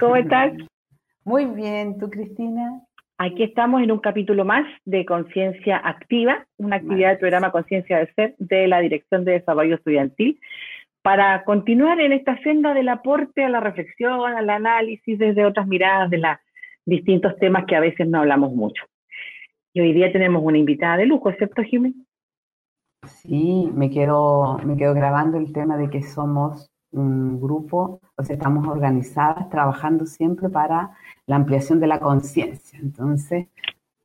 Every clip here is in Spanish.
¿Cómo estás? Muy bien, ¿tú, Cristina? Aquí estamos en un capítulo más de Conciencia Activa, una actividad del programa Conciencia del Ser de la Dirección de Desarrollo Estudiantil, para continuar en esta senda del aporte a la reflexión, al análisis desde otras miradas de los distintos temas que a veces no hablamos mucho. Y hoy día tenemos una invitada de lujo, ¿excepto Jiménez? Sí, me quedo, me quedo grabando el tema de que somos un grupo, o sea, estamos organizadas trabajando siempre para la ampliación de la conciencia. Entonces,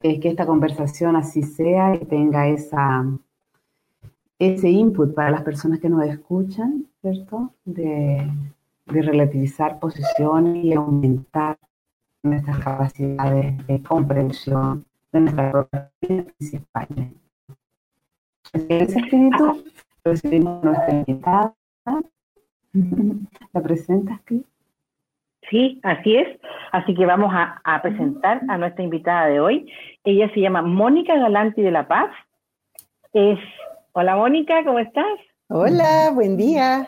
es que esta conversación así sea y tenga esa, ese input para las personas que nos escuchan, ¿cierto? De, de relativizar posiciones y aumentar nuestras capacidades de comprensión de nuestra propia vida principalmente. En ese espíritu recibimos nuestra invitada ¿La presentas, Cris? Sí, así es. Así que vamos a, a, presentar a nuestra invitada de hoy. Ella se llama Mónica Galanti de La Paz. Es... Hola Mónica, ¿cómo estás? Hola, buen día.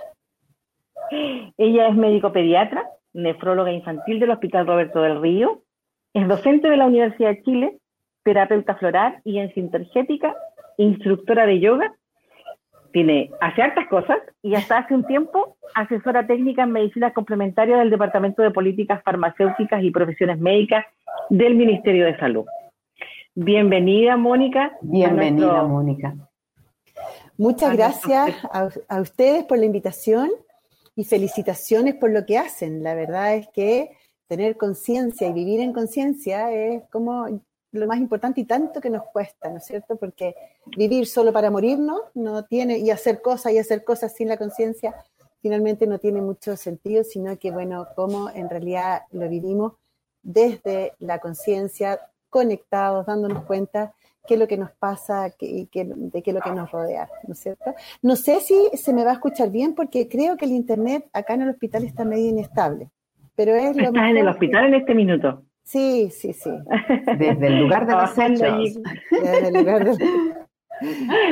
Ella es médico pediatra, nefróloga infantil del Hospital Roberto del Río, es docente de la Universidad de Chile, terapeuta floral y en sintergética, instructora de yoga tiene, hace hartas cosas y hasta hace un tiempo asesora técnica en medicinas complementarias del Departamento de Políticas Farmacéuticas y Profesiones Médicas del Ministerio de Salud. Bienvenida, Mónica. Bienvenida, nuestro... Mónica. Muchas gracias a, a, ustedes por la invitación y felicitaciones por lo que hacen. La verdad es que tener conciencia y vivir en conciencia es como lo más importante y tanto que nos cuesta, ¿no es cierto? Porque vivir solo para morirnos no tiene, y hacer cosas y hacer cosas sin la conciencia, finalmente no tiene mucho sentido, sino que, bueno, cómo en realidad lo vivimos desde la conciencia, conectados, dándonos cuenta qué es lo que nos pasa y qué, de qué es lo que nos rodea, ¿no es cierto? No sé si se me va a escuchar bien porque creo que el internet acá en el hospital está medio inestable. Pero es lo Estás en el hospital en este minuto. Sí, sí, sí. Desde el lugar de los hechos. Desde el lugar de...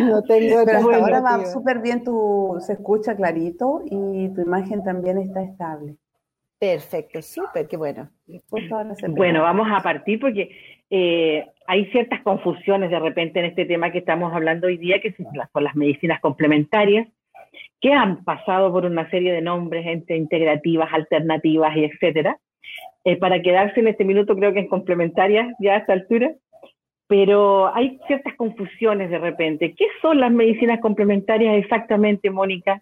No tengo Pero hasta ahora va súper bien, tu, se escucha clarito y tu imagen también está estable. Perfecto, súper, qué bueno. Bueno, vamos a partir porque eh, hay ciertas confusiones de repente en este tema que estamos hablando hoy día, que son las, con las medicinas complementarias, que han pasado por una serie de nombres entre integrativas, alternativas y etcétera. Eh, para quedarse en este minuto creo que es complementaria ya a esta altura, pero hay ciertas confusiones de repente. ¿Qué son las medicinas complementarias exactamente, Mónica?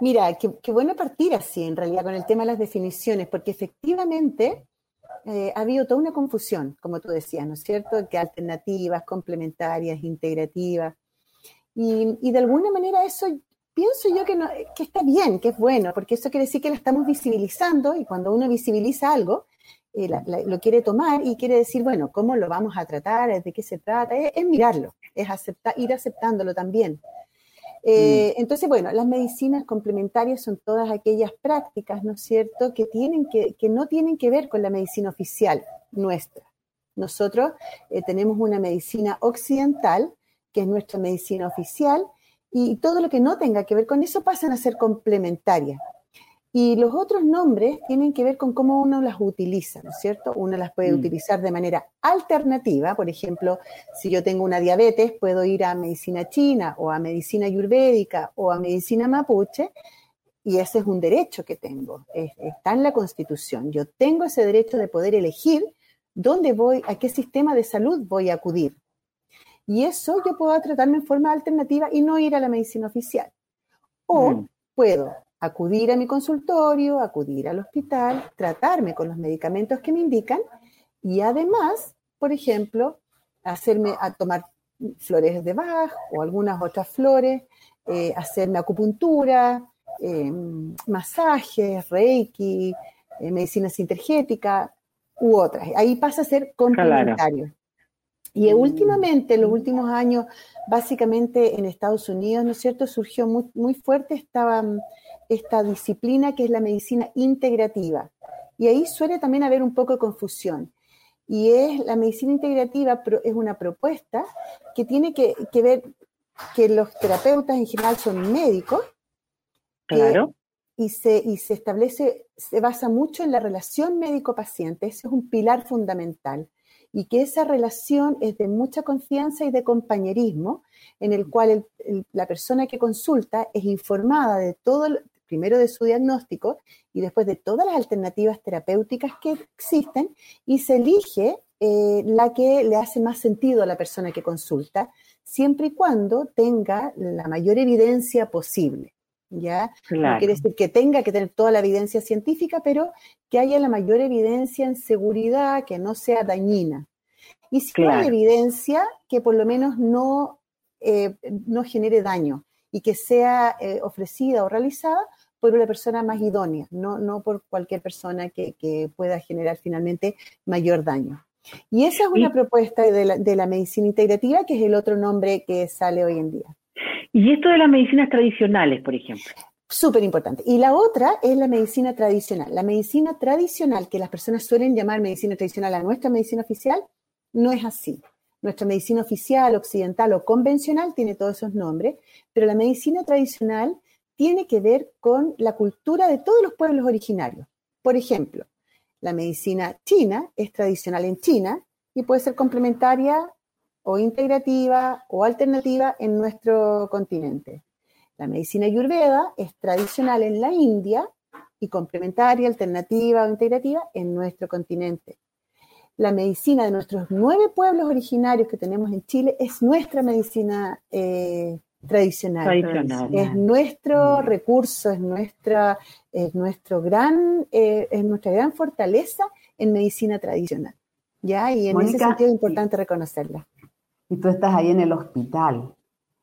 Mira, qué, qué bueno partir así en realidad con el tema de las definiciones, porque efectivamente eh, ha habido toda una confusión, como tú decías, ¿no es cierto? Que alternativas, complementarias, integrativas. Y, y de alguna manera eso pienso yo que, no, que está bien, que es bueno, porque eso quiere decir que la estamos visibilizando y cuando uno visibiliza algo, eh, la, la, lo quiere tomar y quiere decir, bueno, ¿cómo lo vamos a tratar? ¿De qué se trata? Es, es mirarlo, es aceptar, ir aceptándolo también. Eh, mm. Entonces, bueno, las medicinas complementarias son todas aquellas prácticas, ¿no es cierto?, que, tienen que, que no tienen que ver con la medicina oficial nuestra. Nosotros eh, tenemos una medicina occidental, que es nuestra medicina oficial, y todo lo que no tenga que ver con eso pasan a ser complementarias. Y los otros nombres tienen que ver con cómo uno las utiliza, ¿no es cierto? Uno las puede mm. utilizar de manera alternativa, por ejemplo, si yo tengo una diabetes, puedo ir a medicina china o a medicina ayurvédica o a medicina mapuche, y ese es un derecho que tengo, es, está en la Constitución. Yo tengo ese derecho de poder elegir dónde voy, a qué sistema de salud voy a acudir. Y eso yo puedo tratarme en forma alternativa y no ir a la medicina oficial. O mm. puedo acudir a mi consultorio, acudir al hospital, tratarme con los medicamentos que me indican y además, por ejemplo, hacerme a tomar flores de Bach o algunas otras flores, eh, hacerme acupuntura, eh, masajes, reiki, eh, medicina sintergética u otras. Ahí pasa a ser complementario. Y mm. últimamente, en los últimos años, básicamente en Estados Unidos, ¿no es cierto?, surgió muy, muy fuerte esta, esta disciplina que es la medicina integrativa. Y ahí suele también haber un poco de confusión. Y es la medicina integrativa es una propuesta que tiene que, que ver que los terapeutas en general son médicos claro. y se, y se establece, se basa mucho en la relación médico-paciente, ese es un pilar fundamental, y que esa relación es de mucha confianza y de compañerismo, en el cual la persona que consulta es informada de todo, primero de su diagnóstico y después de todas las alternativas terapéuticas que existen, y se elige eh, la que le hace más sentido a la persona que consulta, siempre y cuando tenga la mayor evidencia posible. ¿Ya? No quiere decir que tenga que tener toda la evidencia científica, pero que haya la mayor evidencia en seguridad, que no sea dañina. Y si hay evidencia, que por lo menos no, eh, no genere daño y que sea eh, ofrecida o realizada por una persona más idónea, no, no por cualquier persona que, pueda generar finalmente mayor daño. Y esa es una propuesta de la, de la medicina integrativa, que es el otro nombre que sale hoy en día. Y esto de las medicinas tradicionales, por ejemplo. Súper importante. Y la otra es la medicina tradicional. La medicina tradicional, que las personas suelen llamar medicina tradicional a nuestra medicina oficial, no es así. Nuestra medicina oficial, occidental o convencional tiene todos esos nombres, pero la medicina tradicional tiene que ver con la cultura de todos los pueblos originarios. Por ejemplo, la medicina china es tradicional en China y puede ser complementaria o integrativa o alternativa en nuestro continente. La medicina ayurveda es tradicional en la India y complementaria, alternativa o integrativa en nuestro continente. La medicina de nuestros nueve pueblos originarios que tenemos en Chile es nuestra medicina eh, tradicional. Es nuestro mm. recurso, es nuestra, es nuestro gran, eh, es nuestra gran fortaleza en medicina tradicional. ¿ya? Y en ese sentido es importante reconocerla. Y tú estás ahí en el hospital.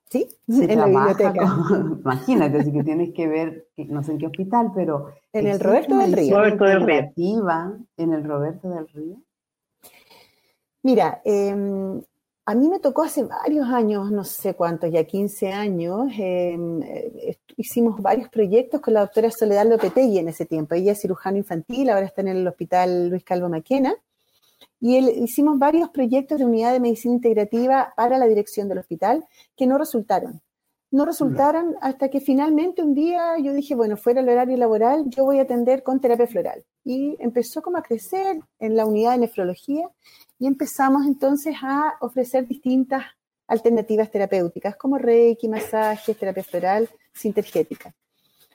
Sí, en la biblioteca. imagínate, si que tienes que ver, no sé en qué hospital, pero... En el Roberto del Río. Roberto del Río. En el Roberto del Río. Mira, em, a mí me tocó hace varios años, no sé cuántos, ya 15 años, em, eh, hicimos varios proyectos con la doctora Soledad Lopetegui en ese tiempo. Ella es cirujano infantil, ahora está en el hospital Luis Calvo Maquena. Y hicimos varios proyectos de unidad de medicina integrativa para la dirección del hospital que no resultaron. No resultaron hasta que finalmente un día yo dije, bueno, fuera el horario laboral, yo voy a atender con terapia floral. Y empezó como a crecer en la unidad de nefrología y empezamos entonces a ofrecer distintas alternativas terapéuticas como reiki, masajes, terapia floral, sintergética.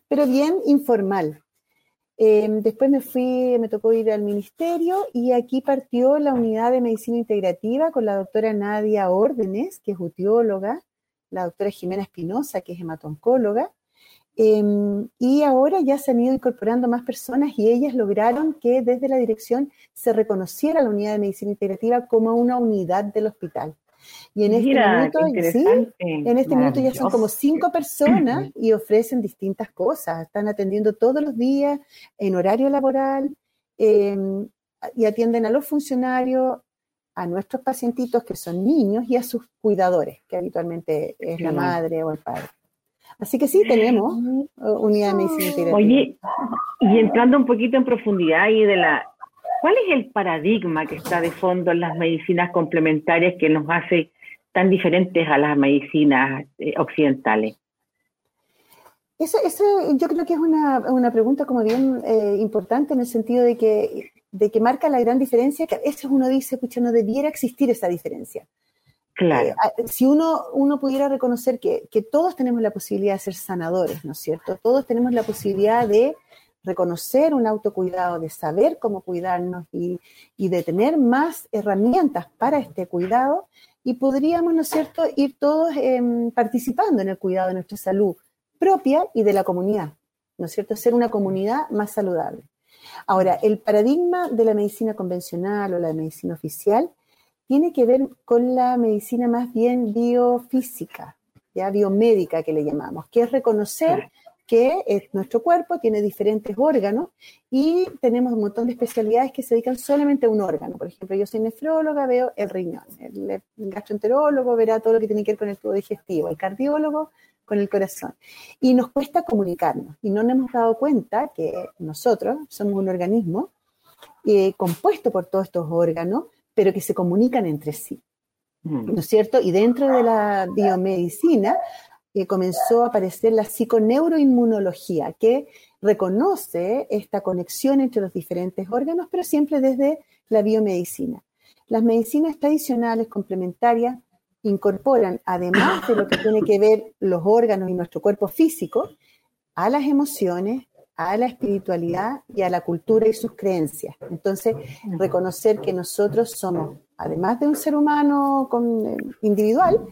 Pero bien informal, Em, después me fui, me tocó ir al ministerio y aquí partió la unidad de medicina integrativa con la doctora Nadia Órdenes, que es utióloga, la doctora Jimena Espinosa, que es hematoncóloga, em, y ahora ya se han ido incorporando más personas y ellas lograron que desde la dirección se reconociera la unidad de medicina integrativa como una unidad del hospital. Y en este minuto, en este minuto ya son como cinco personas y ofrecen distintas cosas. Están atendiendo todos los días en horario laboral em, y atienden a los funcionarios, a nuestros pacientitos que son niños y a sus cuidadores, que habitualmente es la madre o el padre. Así que sí, tenemos unidad de medicina Oye, y entrando un poquito en profundidad y de la ¿Cuál es el paradigma que está de fondo en las medicinas complementarias que nos hace tan diferentes a las medicinas eh, occidentales? Eso, yo creo que es una, pregunta como bien eh, importante en el sentido de que, de que marca la gran diferencia, que a veces uno dice, escucha, no debiera existir esa diferencia. Claro. Eh, si uno, uno pudiera reconocer que, que, todos tenemos la posibilidad de ser sanadores, ¿no es cierto? Todos tenemos la posibilidad de reconocer un autocuidado, de saber cómo cuidarnos y, de tener más herramientas para este cuidado y podríamos, ¿no es cierto?, ir todos em, participando en el cuidado de nuestra salud propia y de la comunidad, ¿no es cierto?, ser una comunidad más saludable. Ahora, el paradigma de la medicina convencional o la medicina oficial tiene que ver con la medicina más bien biofísica, ya biomédica que le llamamos, que es reconocer que es nuestro cuerpo tiene diferentes órganos y tenemos un montón de especialidades que se dedican solamente a un órgano. Por ejemplo, yo soy nefróloga, veo el riñón, el, gastroenterólogo verá todo lo que tiene que ver con el tubo digestivo, el cardiólogo con el corazón. Y nos cuesta comunicarnos y no nos hemos dado cuenta que nosotros somos un organismo eh, compuesto por todos estos órganos, pero que se comunican entre sí. Mm. ¿No es cierto? Y dentro de la biomedicina eh, comenzó a aparecer la psiconeuroinmunología, que reconoce esta conexión entre los diferentes órganos, pero siempre desde la biomedicina. Las medicinas tradicionales complementarias incorporan, además de lo que tiene que ver los órganos y nuestro cuerpo físico, a las emociones, a la espiritualidad y a la cultura y sus creencias. Entonces, reconocer que nosotros somos, además de un ser humano eh, individual,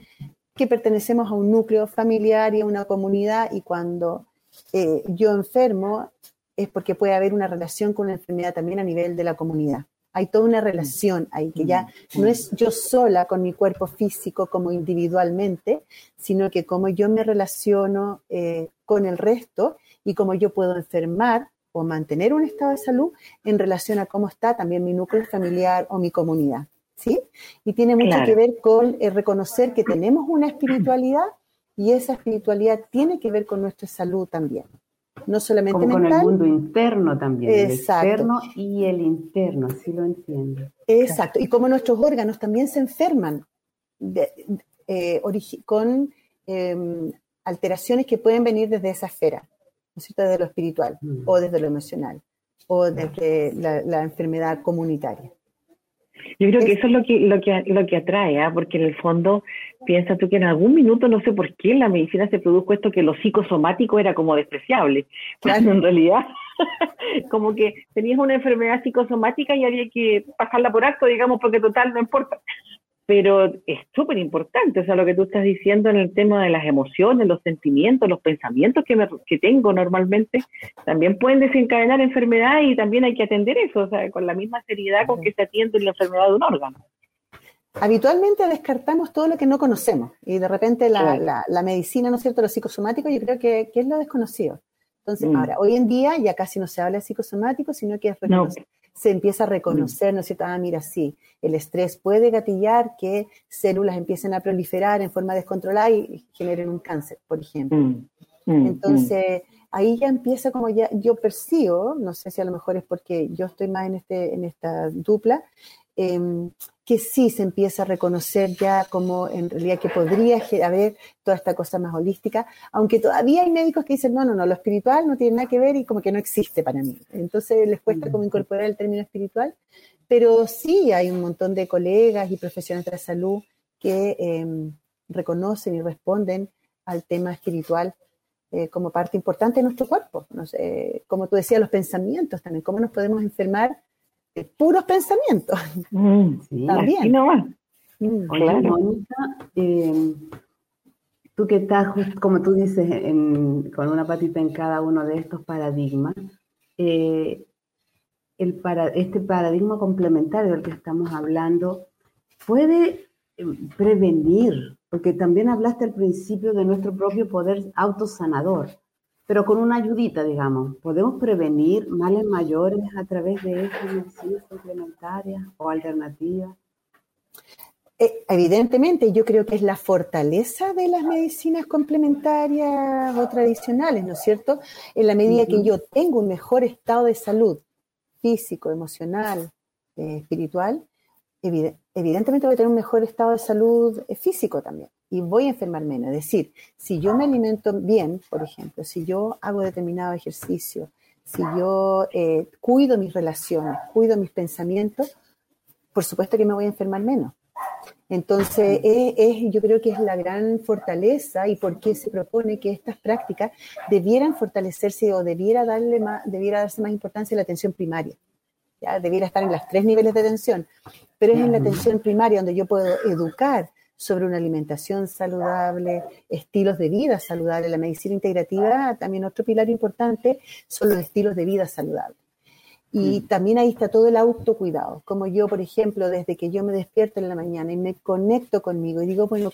que pertenecemos a un núcleo familiar y a una comunidad y cuando eh, yo enfermo es porque puede haber una relación con la enfermedad también a nivel de la comunidad. Hay toda una relación ahí, que ya no es yo sola con mi cuerpo físico como individualmente, sino que como yo me relaciono eh, con el resto y cómo yo puedo enfermar o mantener un estado de salud en relación a cómo está también mi núcleo familiar o mi comunidad. ¿Sí? Y tiene mucho que ver con eh, reconocer que tenemos una espiritualidad y esa espiritualidad tiene que ver con nuestra salud también. No solamente Como con el mundo interno también, el externo y el interno, así lo entiendo. Exacto, y como nuestros órganos también se enferman eh, con em, alteraciones que pueden venir desde esa esfera, ¿no es cierto? desde lo espiritual mm. o desde lo emocional o desde la enfermedad comunitaria. Yo creo que eso es lo que, lo que, lo que atrae, ¿ah? porque en el fondo piensa tú que en algún minuto, no sé por qué en la medicina se produjo esto que lo psicosomático era como despreciable, cuando en realidad como que tenías una enfermedad psicosomática y había que pasarla por alto, digamos, porque total no importa pero es súper importante, o sea, lo que tú estás diciendo en el tema de las emociones, los sentimientos, los pensamientos que, que tengo normalmente, también pueden desencadenar enfermedad y también hay que atender eso, o sea, con la misma seriedad con que se atiende la enfermedad de un órgano. Habitualmente descartamos todo lo que no conocemos y de repente la, la, medicina, ¿no es cierto?, lo psicosomático, yo creo que, que es lo desconocido. Entonces, mm. ahora, hoy en día ya casi no se habla de psicosomático, sino que es se empieza a reconocer, ¿no es cierto? Ah, mira, sí, el estrés puede gatillar que células empiecen a proliferar en forma descontrolada y generen un cáncer, por ejemplo. Mm, mm, Entonces, ahí ya empieza como ya, yo percibo, no sé si a lo mejor es porque yo estoy más en, este, en esta dupla, Em, que sí se empieza a reconocer ya como en realidad que podría haber toda esta cosa más holística, aunque todavía hay médicos que dicen, no, no, no, lo espiritual no tiene nada que ver y como que no existe para mí. Entonces les cuesta como incorporar el término espiritual, pero sí hay un montón de colegas y profesionales de la salud que em, reconocen y responden al tema espiritual eh, como parte importante de nuestro cuerpo. No sé, como tú decías, los pensamientos también, cómo nos podemos enfermar puros pensamientos. Mm, También. Mm, Mónica, eh, tú que estás, como tú dices, con una patita en cada uno de estos paradigmas, eh, el para, este paradigma complementario del que estamos hablando puede eh, prevenir, porque también hablaste al principio de nuestro propio poder autosanador pero con una ayudita, digamos. ¿Podemos prevenir males mayores a través de estas medicinas complementarias o alternativas? Eh, evidentemente, yo creo que es la fortaleza de las medicinas complementarias o tradicionales, ¿no es cierto? En la medida que yo tengo un mejor estado de salud físico, emocional, eh, espiritual, evidentemente voy a tener un mejor estado de salud eh, físico también y voy a enfermar menos. Es decir, si yo me alimento bien, por ejemplo, si yo hago determinado ejercicio, si yo eh, cuido mis relaciones, cuido mis pensamientos, por supuesto que me voy a enfermar menos. Entonces, es, yo creo que es la gran fortaleza y por qué se propone que estas prácticas debieran fortalecerse o debiera, darle más, debiera darse más importancia a la atención primaria. ¿ya? Debiera estar en los tres niveles de atención, pero es en la atención primaria donde yo puedo educar sobre una alimentación saludable, estilos de vida saludables. La medicina integrativa, también otro pilar importante, son los estilos de vida saludables. Y mm. también ahí está todo el autocuidado, como yo, por ejemplo, desde que yo me despierto en la mañana y me conecto conmigo y digo, bueno,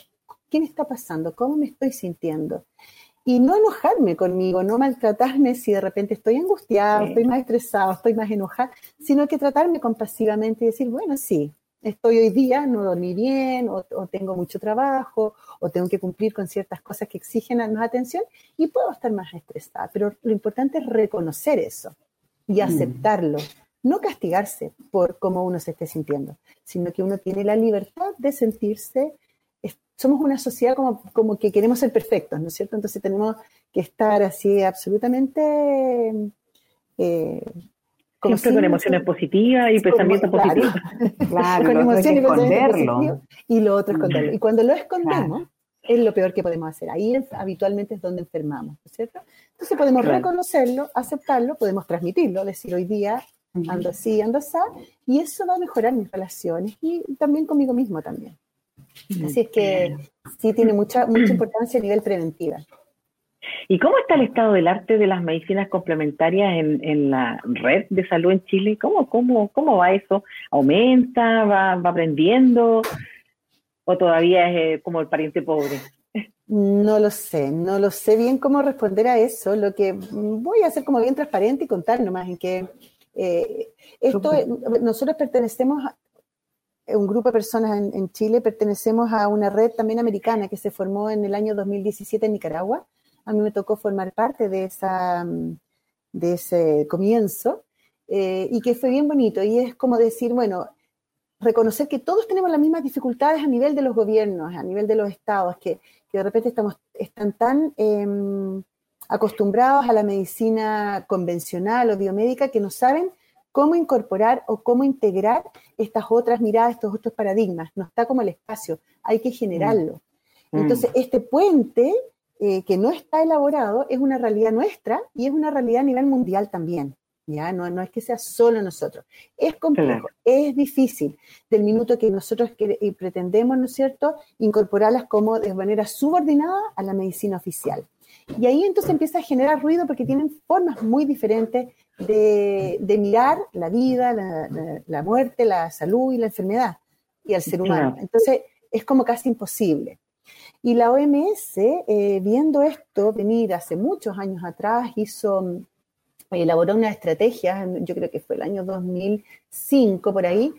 ¿qué me está pasando? ¿Cómo me estoy sintiendo? Y no enojarme conmigo, no maltratarme si de repente estoy angustiado, estoy más estresado, estoy más enojada, sino que tratarme compasivamente y decir, bueno, sí, estoy hoy día, no dormí bien, o, tengo mucho trabajo, o tengo que cumplir con ciertas cosas que exigen más atención, y puedo estar más estresada. Pero lo importante es reconocer eso y mm. aceptarlo. No castigarse por cómo uno se esté sintiendo, sino que uno tiene la libertad de sentirse somos una sociedad como, como que queremos ser perfectos, ¿no es cierto? Entonces tenemos que estar así absolutamente... Eh, Siempre con emociones positivas y pensamientos positivos. Claro, con emociones y pensamientos Y lo otro esconderlo. Y cuando lo escondemos, es lo peor que podemos hacer. Ahí habitualmente es donde enfermamos, ¿no es cierto? Entonces podemos reconocerlo, aceptarlo, podemos transmitirlo, decir hoy día ando así, ando así, y eso va a mejorar mis relaciones y también conmigo mismo también. Así es que sí tiene mucha, mucha importancia a nivel preventiva. ¿Y cómo está el estado del arte de las medicinas complementarias en, la red de salud en Chile? ¿Cómo, cómo, cómo va eso? ¿Aumenta? ¿Va, va aprendiendo? ¿O todavía es eh, como el pariente pobre? No lo sé, no lo sé bien cómo responder a eso. Lo que voy a hacer como bien transparente y contar nomás en que eh, esto, nosotros pertenecemos a un grupo de personas en, Chile, pertenecemos a una red también americana que se formó en el año 2017 en Nicaragua. A mí me tocó formar parte de, esa, de ese comienzo eh, y que fue bien bonito. Y es como decir, bueno, reconocer que todos tenemos las mismas dificultades a nivel de los gobiernos, a nivel de los estados, que, de repente estamos, están tan em, acostumbrados a la medicina convencional o biomédica que no saben cómo incorporar o cómo integrar estas otras miradas, estos otros paradigmas. No está como el espacio, hay que generarlo. Mm. Entonces, este puente eh, que no está elaborado es una realidad nuestra y es una realidad a nivel mundial también. ¿ya? No, no es que sea solo nosotros. Es complejo, es difícil, del minuto que nosotros pretendemos, ¿no es cierto?, incorporarlas como de manera subordinada a la medicina oficial. Y ahí entonces empieza a generar ruido porque tienen formas muy diferentes de, mirar la vida, la, muerte, la salud y la enfermedad y al ser humano. Entonces es como casi imposible. Y la OMS, eh, viendo esto venir hace muchos años atrás, hizo, elaboró una estrategia, yo creo que fue el año 2005 por ahí,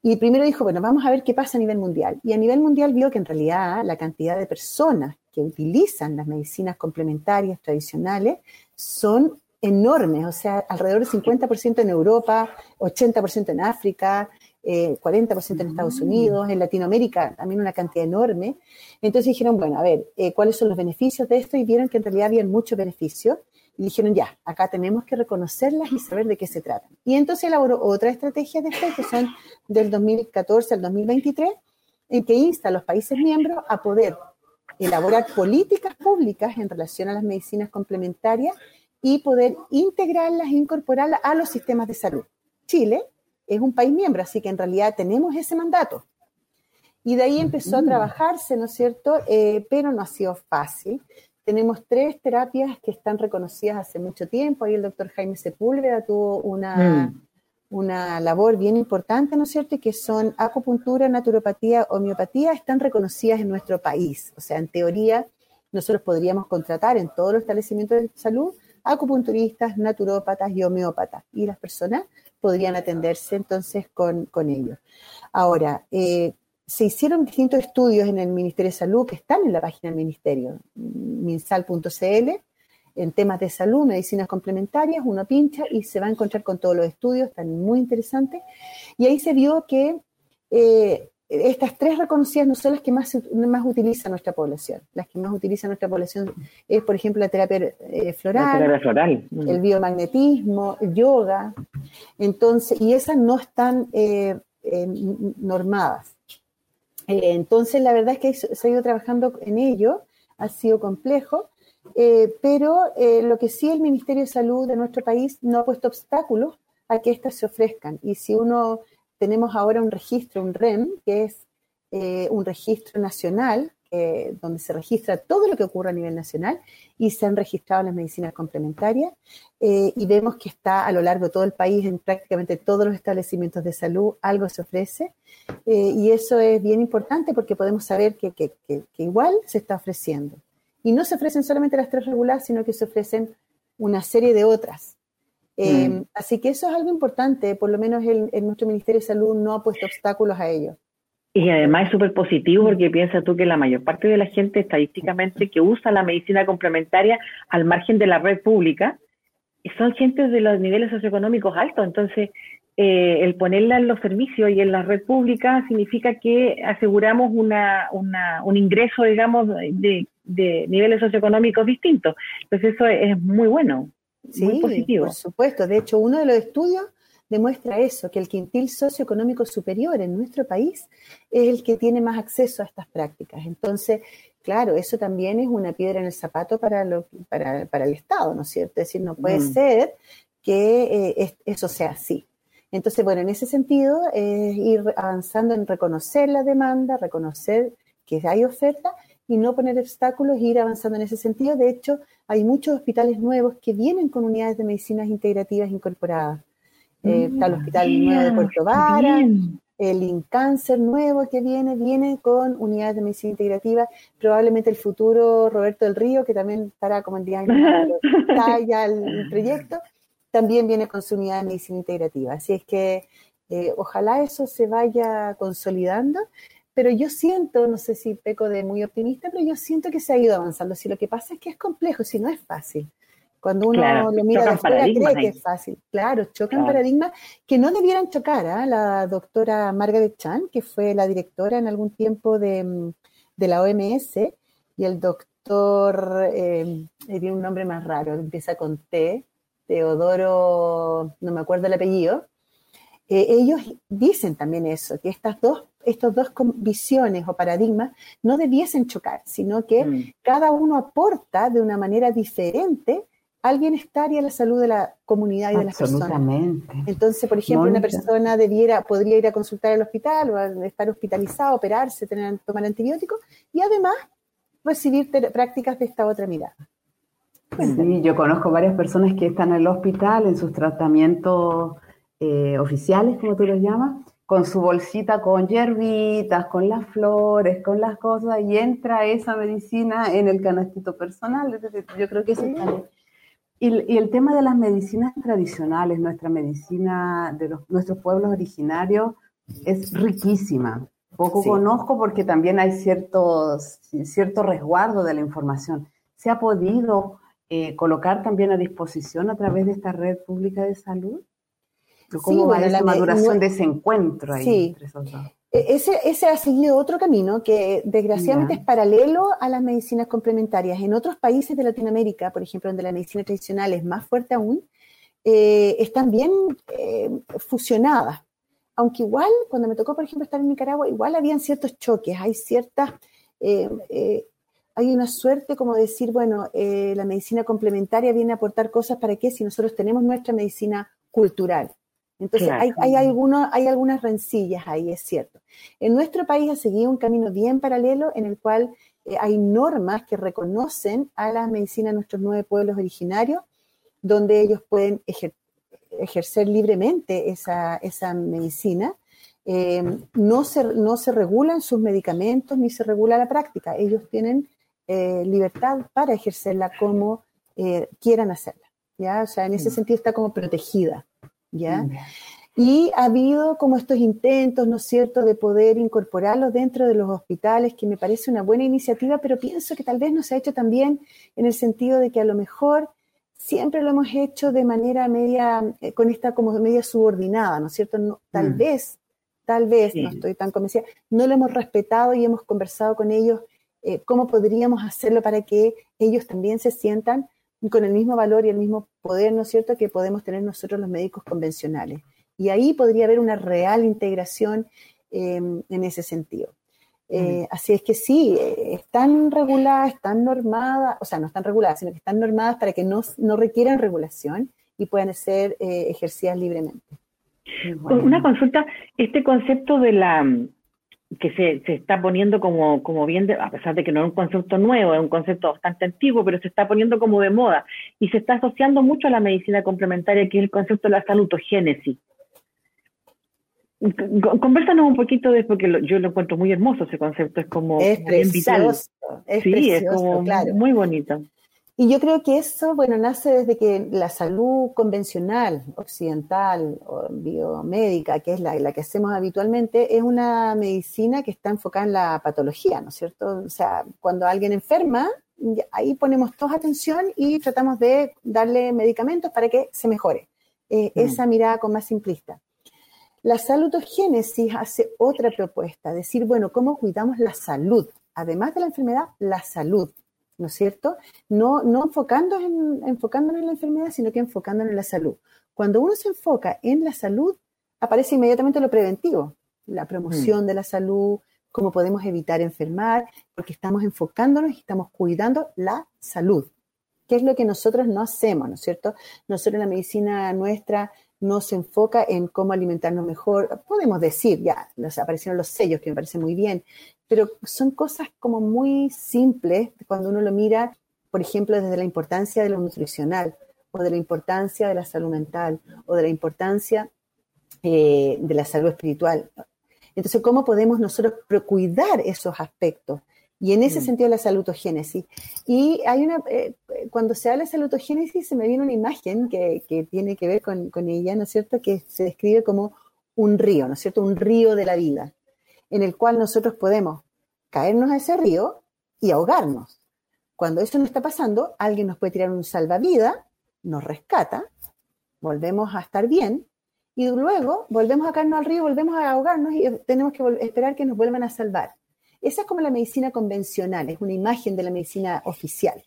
y primero dijo, bueno, vamos a ver qué pasa a nivel mundial. Y a nivel mundial vio que en realidad la cantidad de personas que utilizan las medicinas complementarias tradicionales son enormes, o sea, alrededor del 50% en Europa, 80% en África, 40% eh, en Estados mm. Unidos, en Latinoamérica también una cantidad enorme. Entonces dijeron, bueno, a ver, eh, ¿cuáles son los beneficios de esto? Y vieron que en realidad había muchos beneficios. Y dijeron, ya, acá tenemos que reconocerlas y saber de qué se tratan. Y entonces elaboró otra estrategia después, que son del 2014 al 2023, en que insta a los países miembros a poder elaborar políticas públicas en relación a las medicinas complementarias y poder integrarlas e incorporarlas a los sistemas de salud. Chile es un país miembro, así que en realidad tenemos ese mandato. Y de ahí empezó a trabajarse, ¿no es cierto? Eh, pero no ha sido fácil. Tenemos tres terapias que están reconocidas hace mucho tiempo. Ahí el doctor Jaime Sepúlveda tuvo una, mm una labor bien importante, ¿no es cierto? Y que son acupuntura, naturopatía, homeopatía, están reconocidas en nuestro país. O sea, en teoría, nosotros podríamos contratar en todos los establecimientos de salud acupunturistas, naturópatas y homeópatas. Y las personas podrían atenderse entonces con, con ellos. Ahora, eh, se hicieron distintos estudios en el Ministerio de Salud que están en la página del Ministerio, minsal.cl, en temas de salud, medicinas complementarias, uno pincha y se va a encontrar con todos los estudios, están muy interesantes. Y ahí se vio que eh, estas tres reconocidas no son las que más, más utiliza nuestra población. Las que más utiliza nuestra población es, por ejemplo, la terapia eh, floral, mm. el biomagnetismo, el yoga. Entonces, y esas no están eh, normadas. entonces, la verdad es que se ha ido trabajando en ello, ha sido complejo, eh, pero eh, lo que sí el Ministerio de Salud de nuestro país no ha puesto obstáculos a que éstas se ofrezcan. Y si uno tenemos ahora un registro, un REM, que es eh, un registro nacional, donde se registra todo lo que ocurre a nivel nacional y se han registrado las medicinas complementarias y vemos que está a lo largo de todo el país, en prácticamente todos los establecimientos de salud, algo se ofrece y eso es bien importante porque podemos saber que igual se está ofreciendo. Y no se ofrecen solamente las tres regulares, sino que se ofrecen una serie de otras. Eh, mm. Así que eso es algo importante, por lo menos el, nuestro Ministerio de Salud no ha puesto obstáculos a ello. Y además es súper positivo porque piensa tú que la mayor parte de la gente estadísticamente que usa la medicina complementaria al margen de la red pública son gente de los niveles socioeconómicos altos. Entonces, eh, el ponerla en los servicios y en la red pública significa que aseguramos una, una, un ingreso, digamos, de, de niveles socioeconómicos distintos. Entonces eso es muy bueno, muy positivo. Por supuesto, de hecho uno de los estudios demuestra eso, que el quintil socioeconómico superior en nuestro país es el que tiene más acceso a estas prácticas. Entonces, claro, eso también es una piedra en el zapato para, lo, para, para el Estado, ¿no es cierto? Es decir, no puede mm. ser que eh, eso sea así. Entonces, bueno, en ese sentido, es ir avanzando en reconocer la demanda, reconocer que hay oferta y no poner obstáculos e ir avanzando en ese sentido. De hecho, hay muchos hospitales nuevos que vienen con unidades de medicinas integrativas incorporadas. Eh, está el Hospital Nuevo de Puerto Vara, el Incáncer nuevo que viene, viene con unidades de medicina integrativa, probablemente el futuro Roberto del Río, que también estará como en día está ya el proyecto, también viene con su unidad de medicina integrativa. Así es que eh, ojalá eso se vaya consolidando, pero yo siento, no sé si peco de muy optimista, pero yo siento que se ha ido avanzando. Si lo que pasa es que es complejo, si no es fácil. Cuando uno lo mira de afuera cree que es fácil. Claro, chocan paradigmas que no debieran chocar. ¿ah? La doctora Margaret Chan, que fue la directora en algún tiempo de, la OMS, y el doctor, eh, tiene un nombre más raro, empieza con T, Teodoro, no me acuerdo el apellido, eh, ellos dicen también eso, que estas dos, estos dos visiones o paradigmas no debiesen chocar, sino que mm. cada uno aporta de una manera diferente al bienestar y a la salud de la comunidad y de las personas. Entonces, por ejemplo, una persona debiera, podría ir a consultar al hospital o estar hospitalizado, operarse, tener, tomar antibióticos y además recibir prácticas de esta otra mirada. Sí, yo conozco varias personas que están en el hospital en sus tratamientos eh, oficiales, como tú los llamas, con su bolsita con hierbitas, con las flores, con las cosas, y entra esa medicina en el canastito personal. Yo creo que eso está bien. Y, el tema de las medicinas tradicionales, nuestra medicina de los, nuestros pueblos originarios, es riquísima. Poco conozco porque también hay ciertos, cierto resguardo de la información. ¿Se ha podido eh, colocar también a disposición a través de esta red pública de salud? ¿Cómo va la maduración de ese encuentro ahí entre esos dos? E-, ese, ese, ha seguido otro camino que desgraciadamente es paralelo a las medicinas complementarias. En otros países de Latinoamérica, por ejemplo, donde la medicina tradicional es más fuerte aún, eh, están bien eh, fusionadas. Aunque igual, cuando me tocó, por ejemplo, estar en Nicaragua, igual habían ciertos choques, hay ciertas, eh, hay una suerte como decir, bueno, la medicina complementaria viene a aportar cosas para qué si nosotros tenemos nuestra medicina cultural. Entonces hay, hay, hay algunas rencillas ahí, es cierto. En nuestro país ha seguido un camino bien paralelo en el cual eh, hay normas que reconocen a la medicina de nuestros nueve pueblos originarios, donde ellos pueden ejercer libremente esa, esa medicina. Eh, no, se, no se regulan sus medicamentos ni se regula la práctica. Ellos tienen eh, libertad para ejercerla como quieran hacerla. ¿ya? O sea, en ese mm. sentido está como protegida. ¿Ya? Y ha habido como estos intentos, ¿no es cierto?, de poder incorporarlos dentro de los hospitales, que me parece una buena iniciativa, pero pienso que tal vez no se ha hecho también en el sentido de que a lo mejor siempre lo hemos hecho de manera media, eh, con esta como media subordinada, ¿no es cierto? tal mm. vez, tal vez, no estoy tan convencida, no lo hemos respetado y hemos conversado con ellos eh, cómo podríamos hacerlo para que ellos también se sientan con el mismo valor y el mismo poder, ¿no es cierto?, que podemos tener nosotros los médicos convencionales. Y ahí podría haber una real integración em, en ese sentido. Eh, así es que sí, eh, están reguladas, están normadas, o sea, no están reguladas, sino que están normadas para que no, no requieran regulación y puedan ser eh, ejercidas libremente. Una consulta, este concepto de la que se, se está poniendo como, como bien, a pesar de que no es un concepto nuevo, es un concepto bastante antiguo, pero se está poniendo como de moda y se está asociando mucho a la medicina complementaria, que es el concepto de la salutogénesis. Conversanos un poquito de porque yo lo encuentro muy hermoso ese concepto, es como es vital. sí, es como muy bonito. Y yo creo que eso, bueno, nace desde que la salud convencional, occidental o biomédica, que es la, la, que hacemos habitualmente, es una medicina que está enfocada en la patología, ¿no es cierto? O sea, cuando alguien enferma, ahí ponemos toda atención y tratamos de darle medicamentos para que se mejore. Eh, mm. Esa mirada con más simplista. La salutogénesis hace otra propuesta, decir, bueno, ¿cómo cuidamos la salud? Además de la enfermedad, la salud, ¿no es cierto? No, no enfocándonos, en, enfocándonos en la enfermedad, sino que enfocándonos en la salud. Cuando uno se enfoca en la salud, aparece inmediatamente lo preventivo, la promoción mm. de la salud, cómo podemos evitar enfermar, porque estamos enfocándonos y estamos cuidando la salud, que es lo que nosotros no hacemos, ¿no es cierto? Nosotros la medicina nuestra no se enfoca en cómo alimentarnos mejor. Podemos decir, ya, nos aparecieron los sellos, que me parece muy bien, pero son cosas como muy simples cuando uno lo mira, por ejemplo, desde la importancia de lo nutricional, o de la importancia de la salud mental, o de la importancia eh, de la salud espiritual. Entonces, ¿cómo podemos nosotros cuidar esos aspectos? Y en ese mm. sentido la salutogénesis. Y hay una, eh, cuando se habla de salutogénesis se me viene una imagen que, tiene que ver con, con, ella, ¿no es cierto? Que se describe como un río, ¿no es cierto? Un río de la vida, en el cual nosotros podemos caernos a ese río y ahogarnos. Cuando eso no está pasando, alguien nos puede tirar un salvavidas, nos rescata, volvemos a estar bien, y luego volvemos a caernos al río, volvemos a ahogarnos y tenemos que esperar que nos vuelvan a salvar. Esa es como la medicina convencional, es una imagen de la medicina oficial.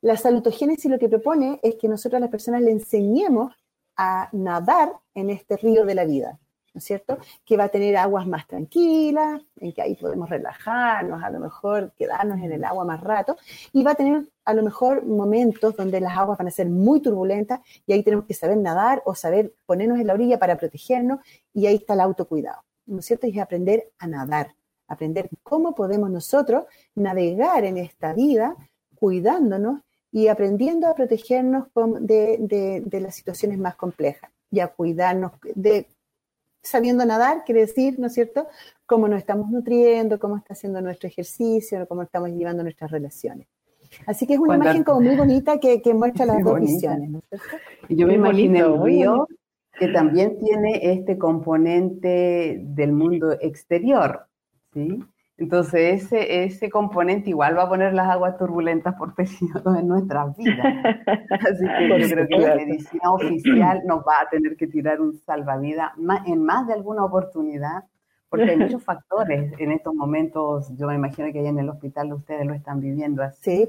La salutogénesis lo que propone es que nosotros a las personas le enseñemos a nadar en este río de la vida. ¿no es cierto? Que va a tener aguas más tranquilas, en que ahí podemos relajarnos, a lo mejor quedarnos en el agua más rato, y va a tener a lo mejor momentos donde las aguas van a ser muy turbulentas y ahí tenemos que saber nadar o saber ponernos en la orilla para protegernos y ahí está el autocuidado, ¿no es cierto? Y es aprender a nadar, aprender cómo podemos nosotros navegar en esta vida cuidándonos y aprendiendo a protegernos de, de, de las situaciones más complejas y a cuidarnos de sabiendo nadar, quiere decir, ¿no es cierto?, cómo nos estamos nutriendo, cómo está haciendo nuestro ejercicio, cómo estamos llevando nuestras relaciones. Así que es una imagen como muy bonita que, muestra las dos visiones, ¿no es cierto? Yo me imaginé el río que también tiene este componente del mundo exterior, ¿sí? Entonces, ese, ese componente igual va a poner las aguas turbulentas por periodos en nuestras vidas. Así que yo creo que la medicina oficial nos va a tener que tirar un salvavidas en más de alguna oportunidad, porque hay muchos factores en estos momentos. Yo me imagino que allá en el hospital ustedes lo están viviendo así.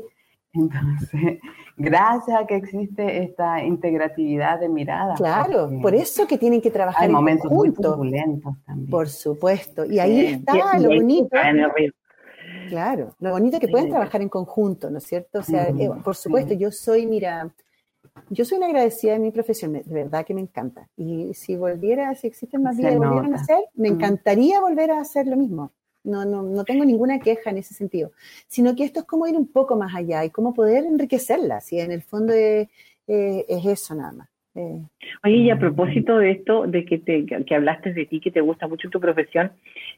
Entonces, gracias a que existe esta integratividad de mirada. Claro, por eso que tienen que trabajar hay momentos muy turbulentos también. Por supuesto. Y ahí está lo bonito. Claro, lo bonito es que pueden trabajar en conjunto, ¿no es cierto? O sea, eh, por supuesto, yo soy, mira, yo soy una agradecida de mi profesión, de verdad que me encanta. Y si volviera, si existen más días de volvieran a hacer, me encantaría volver a hacer lo mismo. No, no, no tengo ninguna queja en ese sentido, sino que esto es como ir un poco más allá y cómo poder enriquecerla, si en el fondo es, eh, eso nada más. Eh. Oye, y a propósito de esto, de que, te, que hablaste de ti, que te gusta mucho tu profesión,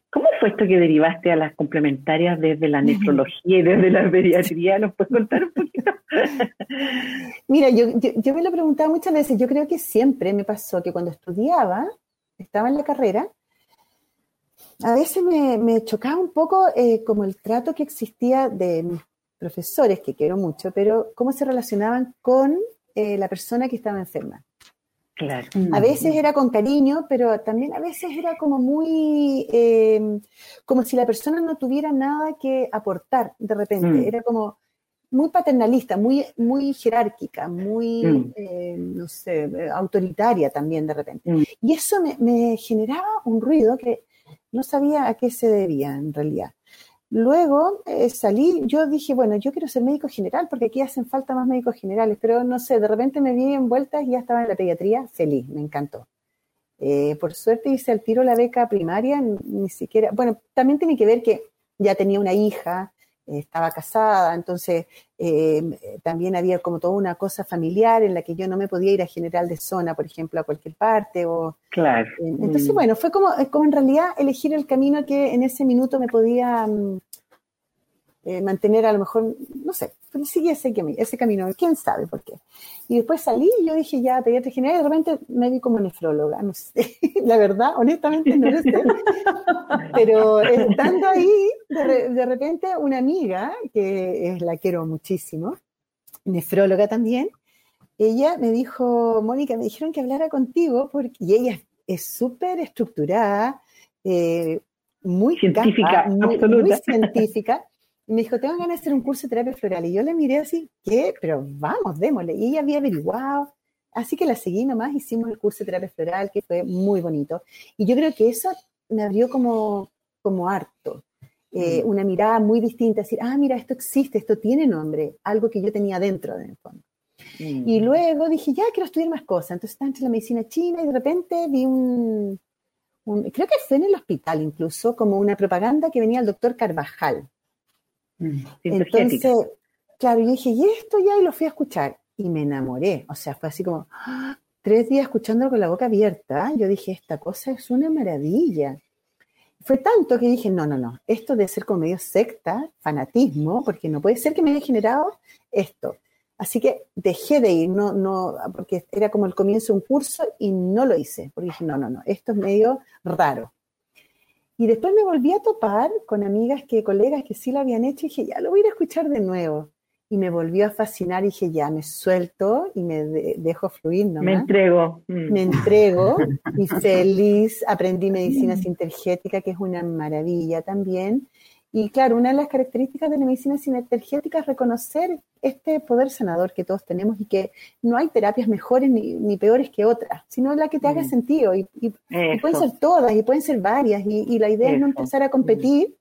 ¿cómo fue esto que derivaste a las complementarias desde la nefrología y desde la pediatría? ¿Nos puedes contar un poquito? Mira, yo, yo, yo me lo he preguntado muchas veces, yo creo que siempre me pasó que cuando estudiaba, estaba en la carrera, a veces me, chocaba un poco eh, como el trato que existía de mis profesores, que quiero mucho, pero cómo se relacionaban con eh, la persona que estaba enferma. Claro. A veces era con cariño, pero también a veces era como muy, eh, como si la persona no tuviera nada que aportar de repente. Mm. Era como muy paternalista, muy, muy jerárquica, muy, mm. no sé, autoritaria también de repente. Mm. Y eso me, me, generaba un ruido que no sabía a qué se debía en realidad. Luego eh, salí, yo dije, bueno, yo quiero ser médico general porque aquí hacen falta más médicos generales, pero no sé, de repente me vi en vueltas y ya estaba en la pediatría, feliz, me encantó. Eh, por suerte hice al tiro la beca primaria, ni siquiera, bueno, también tiene que ver que ya tenía una hija, estaba casada, entonces eh, también había como toda una cosa familiar en la que yo no me podía ir a general de zona, por ejemplo, a cualquier parte. O, claro. Eh, entonces, mm. bueno, fue como, como en realidad elegir el camino que en ese minuto me podía mm, eh, mantener a lo mejor, no sé, pero sigue ese, ese camino, quién sabe por qué. Y después salí y yo dije ya, pediatra general, y de repente me vi como nefróloga, no sé, la verdad, honestamente no lo sé. pero estando ahí, de, de, repente una amiga, que es, la quiero muchísimo, nefróloga también, ella me dijo, Mónica, me dijeron que hablara contigo, porque, y ella es súper estructurada, eh, muy científica, muy, muy, científica. Y me dijo, tengo ganas de hacer un curso de terapia floral. Y yo le miré así, ¿qué? Pero vamos, démosle. Y ella había averiguado. Así que la seguí nomás, hicimos el curso de terapia floral, que fue muy bonito. Y yo creo que eso me abrió como, como harto. Eh, mm. Una mirada muy distinta, decir, ah, mira, esto existe, esto tiene nombre, algo que yo tenía dentro de fondo. Y mm. luego dije, ya quiero estudiar más cosas. Entonces estaba entre la medicina china y de repente vi un, creo que fue en el hospital incluso, como una propaganda que venía el doctor Carvajal. Mm, Entonces, claro, yo dije, y esto ya, y lo fui a escuchar. Y me enamoré. O sea, fue así como ¡ah! tres días escuchándolo con la boca abierta. Yo dije, esta cosa es una maravilla. Fue tanto que dije, no, no, no, esto debe ser como medio secta, fanatismo, porque no puede ser que me haya generado esto. Así que dejé de ir, no, no, porque era como el comienzo de un curso y no lo hice, porque dije, no, no, no, esto es medio raro. Y después me volví a topar con amigas que, colegas que sí lo habían hecho y dije, ya lo voy a ir a escuchar de nuevo. Y me volvió a fascinar y dije, ya me suelto y me dejo fluir. Me entrego. Mm. Me entrego y feliz. Aprendí medicina sintergética, que es una maravilla también. Y claro, una de las características de la medicina sinergética es reconocer este poder sanador que todos tenemos y que no hay terapias mejores ni, peores que otras, sino la que te haga sentido. Y, pueden ser todas y pueden ser varias. Y, la idea es no empezar a competir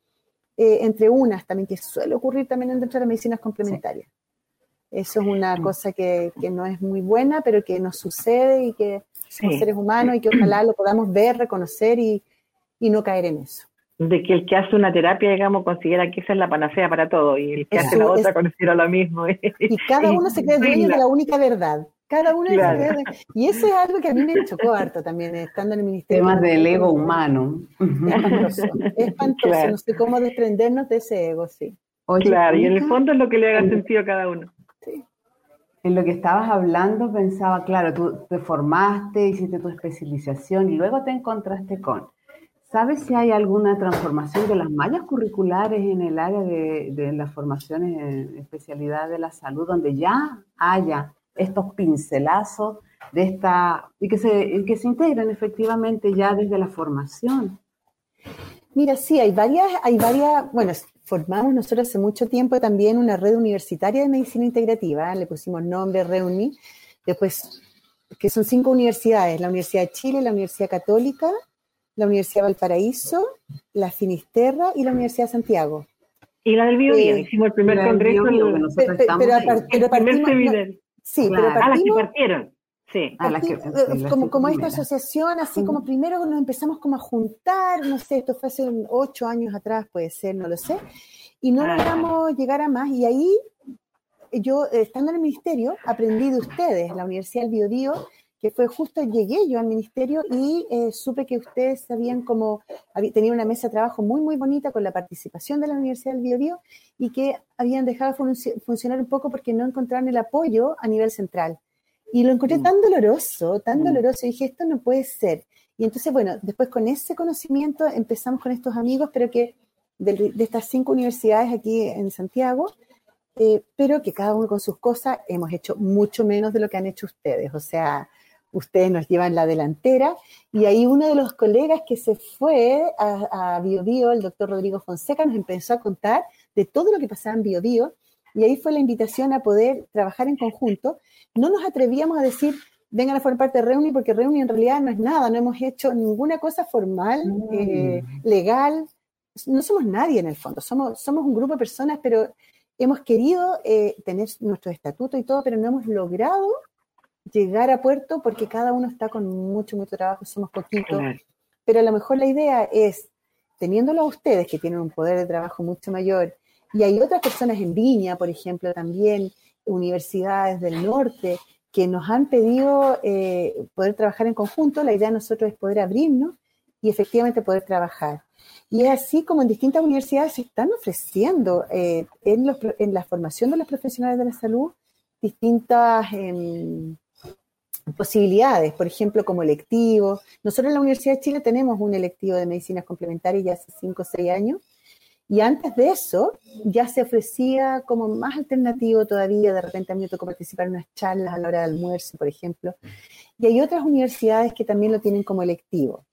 eh, entre unas también, que suele ocurrir también dentro de las medicinas complementarias. Eso es una cosa que, no es muy buena, pero que nos sucede y que somos seres humanos y que ojalá lo podamos ver, reconocer y no caer en eso de que el que hace una terapia, digamos, considera que esa es la panacea para todo y el que hace la otra considera lo mismo. Y cada uno se cree dueño de la única verdad. Cada uno claro. se cree Y eso es algo que a mí me chocó harto también, estando en el ministerio. Temas del ego humano. Espantoso. Espantoso. No sé cómo desprendernos de ese ego, sí. claro, y en el fondo es lo que le haga sentido a cada uno. Sí. En lo que estabas hablando pensaba, claro, tú te formaste, hiciste tu especialización y luego te encontraste con ¿Sabes si hay alguna transformación de las mallas curriculares en el área de, las formaciones en especialidad de la salud, donde ya haya estos pincelazos de esta y que se, que integren efectivamente ya desde la formación? Mira, sí, hay varias, hay varias, bueno, formamos nosotros hace mucho tiempo también una red universitaria de medicina integrativa, le pusimos nombre REUNI, después, que son cinco universidades, la Universidad de Chile, la Universidad Católica, la Universidad de Valparaíso, la Finisterra y la Universidad de Santiago. Y la del Bio, eh, hicimos el primer congreso. Bio, pero, pero, pero, partimos, sí, pero partimos, a las que partieron. Sí, a las que, eh, como, como esta asociación, así como primero nos empezamos como a juntar, no sé, esto fue hace ocho años atrás, puede ser, no lo sé, y no ah. logramos llegar a más, y ahí yo, estando en el ministerio, aprendí de ustedes, la Universidad del Biodío, que fue justo, llegué yo al ministerio y eh, supe que ustedes habían como, tenía una mesa de trabajo muy, muy bonita con la participación de la Universidad del Biobío y que habían dejado funcionar un poco porque no encontraron el apoyo a nivel central. Y lo encontré mm. tan doloroso, tan mm. doloroso, y dije, esto no puede ser. Y entonces, bueno, después con ese conocimiento empezamos con estos amigos, pero que de, estas cinco universidades aquí en Santiago, eh, pero que cada uno con sus cosas hemos hecho mucho menos de lo que han hecho ustedes. O sea, ustedes nos llevan la delantera. Y ahí uno de los colegas que se fue a, a Bio, el doctor Rodrigo Fonseca, nos empezó a contar de todo lo que pasaba en Bio, Bio y ahí fue la invitación a poder trabajar en conjunto. No nos atrevíamos a decir, vengan a formar parte de Reuni, porque Reuni en realidad no es nada, no hemos hecho ninguna cosa formal, mm. eh, legal, no somos nadie en el fondo, somos, somos un grupo de personas, pero hemos querido eh, tener nuestro estatuto y todo, pero no hemos logrado llegar a puerto porque cada uno está con mucho, mucho trabajo, somos poquitos. Pero a lo mejor la idea es, teniéndolo a ustedes que tienen un poder de trabajo mucho mayor, y hay otras personas en Viña, por ejemplo, también universidades del norte, que nos han pedido eh, poder trabajar en conjunto, la idea de nosotros es poder abrirnos y efectivamente poder trabajar. Y es así como en distintas universidades se están ofreciendo eh, en, los, en, la formación de los profesionales de la salud distintas em, posibilidades, por ejemplo, como electivo. Nosotros en la Universidad de Chile tenemos un electivo de medicinas complementarias ya hace 5 o 6 años Y antes de eso, ya se ofrecía como más alternativo todavía. De repente a mí me tocó participar en unas charlas a la hora del almuerzo, por ejemplo. Y hay otras universidades que también lo tienen como electivo.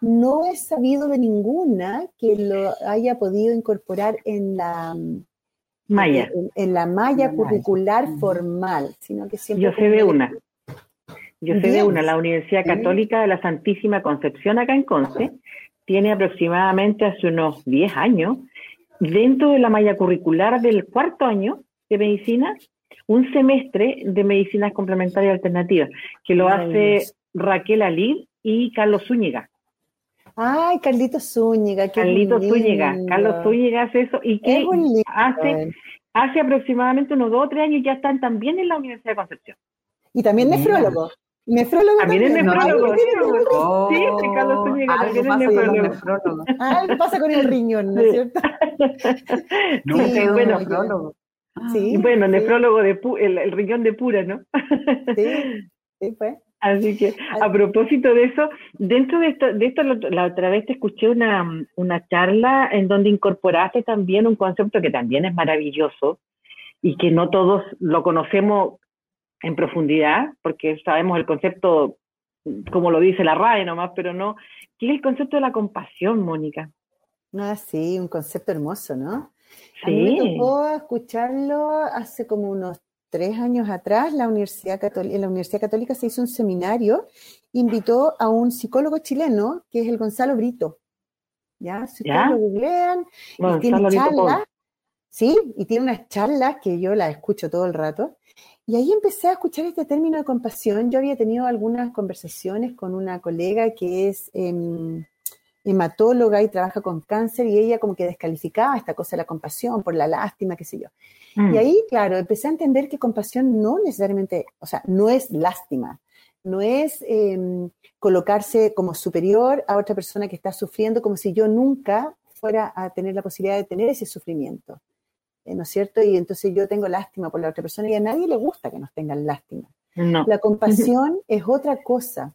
No he sabido de ninguna que lo haya podido incorporar en la malla, en, la malla curricular formal, sino que siempre. Yo sé de una. Yo sé de una, la Universidad Católica de la Santísima Concepción acá en Conce tiene aproximadamente hace unos 10 años, dentro de la malla curricular del cuarto año de medicina, un semestre de medicinas complementarias alternativas, que lo hace Raquel Alid y Carlos Zúñiga. Ay, Carlitos Zúñiga, qué Carlitos Zúñiga, Carlos Zúñiga hace eso y que hace, hace aproximadamente unos dos o tres años ya están también en la Universidad de Concepción. Y también nefrólogo. Nefrólogo también. es nefrólogo. sí, sí, Carlos Zúñiga también es nefrólogo. Algo pasa con el riñón, ¿no es cierto? no, sí, bueno, nefrólogo. Sí, bueno, nefrólogo de el, el, riñón de pura, ¿no? sí, sí, pues. Así que, a propósito de eso, dentro de esto, de esto la otra vez te escuché una, una charla en donde incorporaste también un concepto que también es maravilloso y que no todos lo conocemos en profundidad, porque sabemos el concepto, como lo dice la RAE nomás, pero no, ¿qué es el concepto de la compasión, Mónica? Ah, sí, un concepto hermoso, ¿no? Sí. A mí me tocó escucharlo hace como unos tres años atrás. La Universidad Católica, en la Universidad Católica se hizo un seminario, invitó a un psicólogo chileno, que es el Gonzalo Brito. ¿Ya? Si ustedes lo googlean, y tiene charlas, sí, y tiene unas charlas que yo las escucho todo el rato, y ahí empecé a escuchar este término de compasión. Yo había tenido algunas conversaciones con una colega que es em, hematóloga y trabaja con cáncer y ella como que descalificaba esta cosa de la compasión por la lástima, qué sé yo. Mm. Y ahí, claro, empecé a entender que compasión no necesariamente, o sea, no es lástima, no es em, colocarse como superior a otra persona que está sufriendo como si yo nunca fuera a tener la posibilidad de tener ese sufrimiento. Eh, ¿no es cierto? Y entonces yo tengo lástima por la otra persona y a nadie le gusta que nos tengan lástima. La compasión es otra cosa.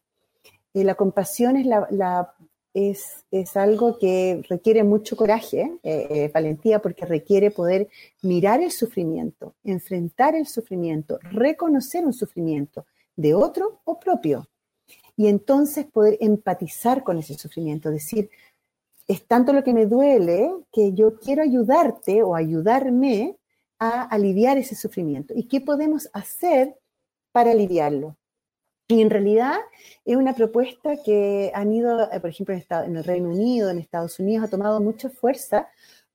Y la compasión es, la, es, es, algo que requiere mucho coraje, eh, eh, valentía, porque requiere poder mirar el sufrimiento, enfrentar el sufrimiento, reconocer un sufrimiento de otro o propio. Y entonces poder empatizar con ese sufrimiento, decir, es tanto lo que me duele que yo quiero ayudarte o ayudarme a aliviar ese sufrimiento. ¿Y qué podemos hacer para aliviarlo? Y en realidad es una propuesta que han ido, eh, por ejemplo, en, el Reino Unido, en Estados Unidos, ha tomado mucha fuerza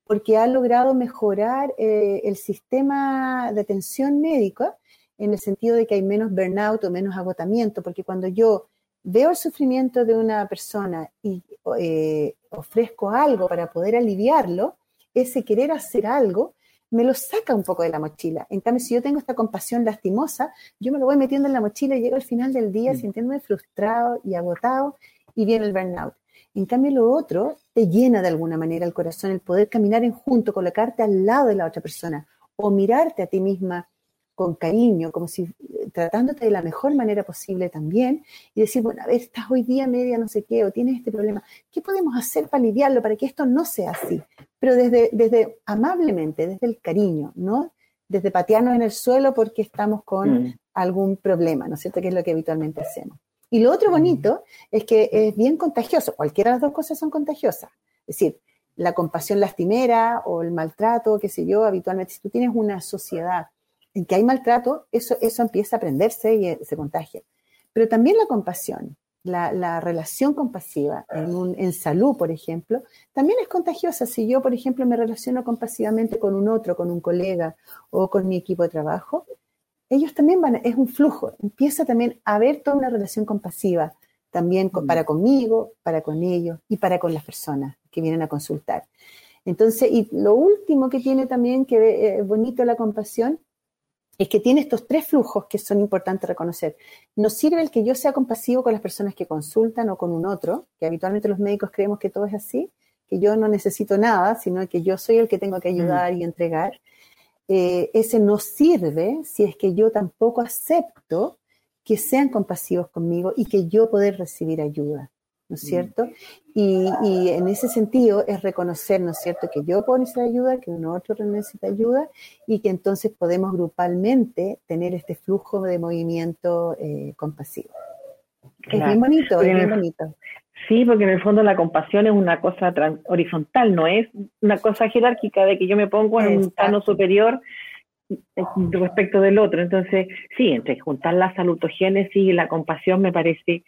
porque ha logrado mejorar eh, el sistema de atención médica en el sentido de que hay menos burnout o menos agotamiento, porque cuando yo veo el sufrimiento de una persona y eh, ofrezco algo para poder aliviarlo, ese querer hacer algo me lo saca un poco de la mochila. En cambio, si yo tengo esta compasión lastimosa, yo me lo voy metiendo en la mochila y llego al final del día mm. sintiéndome frustrado y agotado y viene el burnout. En cambio, lo otro te llena de alguna manera el corazón, el poder caminar en junto, colocarte al lado de la otra persona o mirarte a ti misma con cariño, como si eh, tratándote de la mejor manera posible también, y decir, bueno, a ver, estás hoy día media no sé qué, o tienes este problema, ¿qué podemos hacer para aliviarlo, para que esto no sea así? Pero desde, desde amablemente, desde el cariño, ¿no? Desde patearnos en el suelo porque estamos con mm. algún problema, ¿no es cierto? Que es lo que habitualmente hacemos. Y lo otro mm. bonito es que es bien contagioso, cualquiera de las dos cosas son contagiosas. Es decir, la compasión lastimera o el maltrato, qué sé yo, habitualmente, si tú tienes una sociedad en que hay maltrato, eso, eso empieza a aprenderse y eh, se contagia. Pero también la compasión, la, relación compasiva en, en, salud, por ejemplo, también es contagiosa. Si yo, por ejemplo, me relaciono compasivamente con un otro, con un colega o con mi equipo de trabajo, ellos también van, es un flujo, empieza también a haber toda una relación compasiva, también mm. para conmigo, para con ellos y para con las personas que vienen a consultar. Entonces, y lo último que tiene también que es eh, bonito la compasión es que tiene estos tres flujos que son importantes reconocer. Nos sirve el que yo sea compasivo con las personas que consultan o con un otro, que habitualmente los médicos creemos que todo es así, que yo no necesito nada, sino que yo soy el que tengo que ayudar y entregar. Eh, ese no sirve si es que yo tampoco acepto que sean compasivos conmigo y que yo poder recibir ayuda. ¿No es mm. cierto? Y, en ese sentido es reconocer, ¿no es cierto?, que yo puedo necesitar ayuda, que uno otro necesita ayuda y que entonces podemos grupalmente tener este flujo de movimiento eh, compasivo. Es bien bonito, es bien bonito. Sí, porque en el fondo la compasión es una cosa horizontal, no es una cosa jerárquica de que yo me pongo en un plano superior eh, respecto del otro. Entonces, sí, entre juntar la salutogénesis y la compasión me parece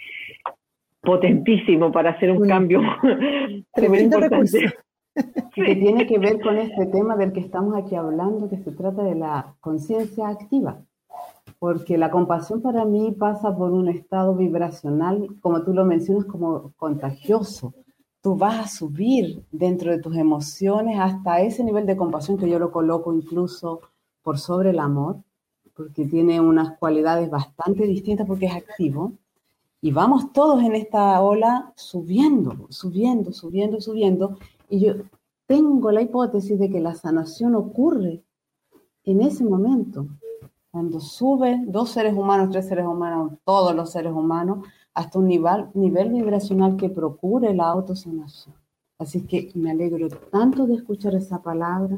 potentísimo para hacer un, cambio tremendo recurso. Que tiene que ver con este tema del que estamos aquí hablando, que se trata de la conciencia activa. Porque la compasión para mí pasa por un estado vibracional, como tú lo mencionas, como contagioso. Tú vas a subir dentro de tus emociones hasta ese nivel de compasión que yo lo coloco incluso por sobre el amor, porque tiene unas cualidades bastante distintas porque es activo y vamos todos en esta ola subiendo, subiendo, subiendo, subiendo. Y yo tengo la hipótesis de que la sanación ocurre en ese momento, cuando sube dos seres humanos, tres seres humanos, todos los seres humanos, hasta un nivel, nivel vibracional que procure la autosanación. Así que me alegro tanto de escuchar esa palabra,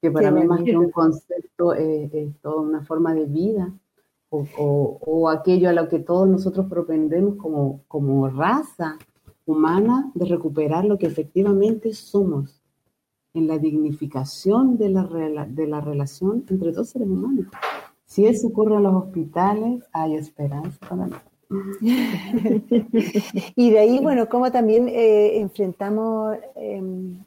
que para mí más que un concepto es toda una forma de vida o, aquello a lo que todos nosotros propendemos como, como raza humana de recuperar lo que efectivamente somos en la dignificación de la, de la relación entre dos seres humanos. Si eso ocurre en los hospitales, hay esperanza para y de ahí, bueno, como también eh, enfrentamos em,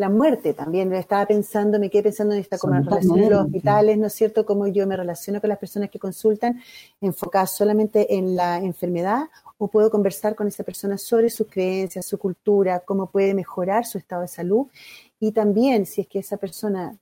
la muerte también. Estaba pensando, me quedé pensando en esta como relación de los hospitales, ¿no es cierto? Cómo yo me relaciono con las personas que consultan, enfocadas solamente en la enfermedad, o puedo conversar con esa persona sobre sus creencias, su cultura, cómo puede mejorar su estado de salud. Y también, si es que esa persona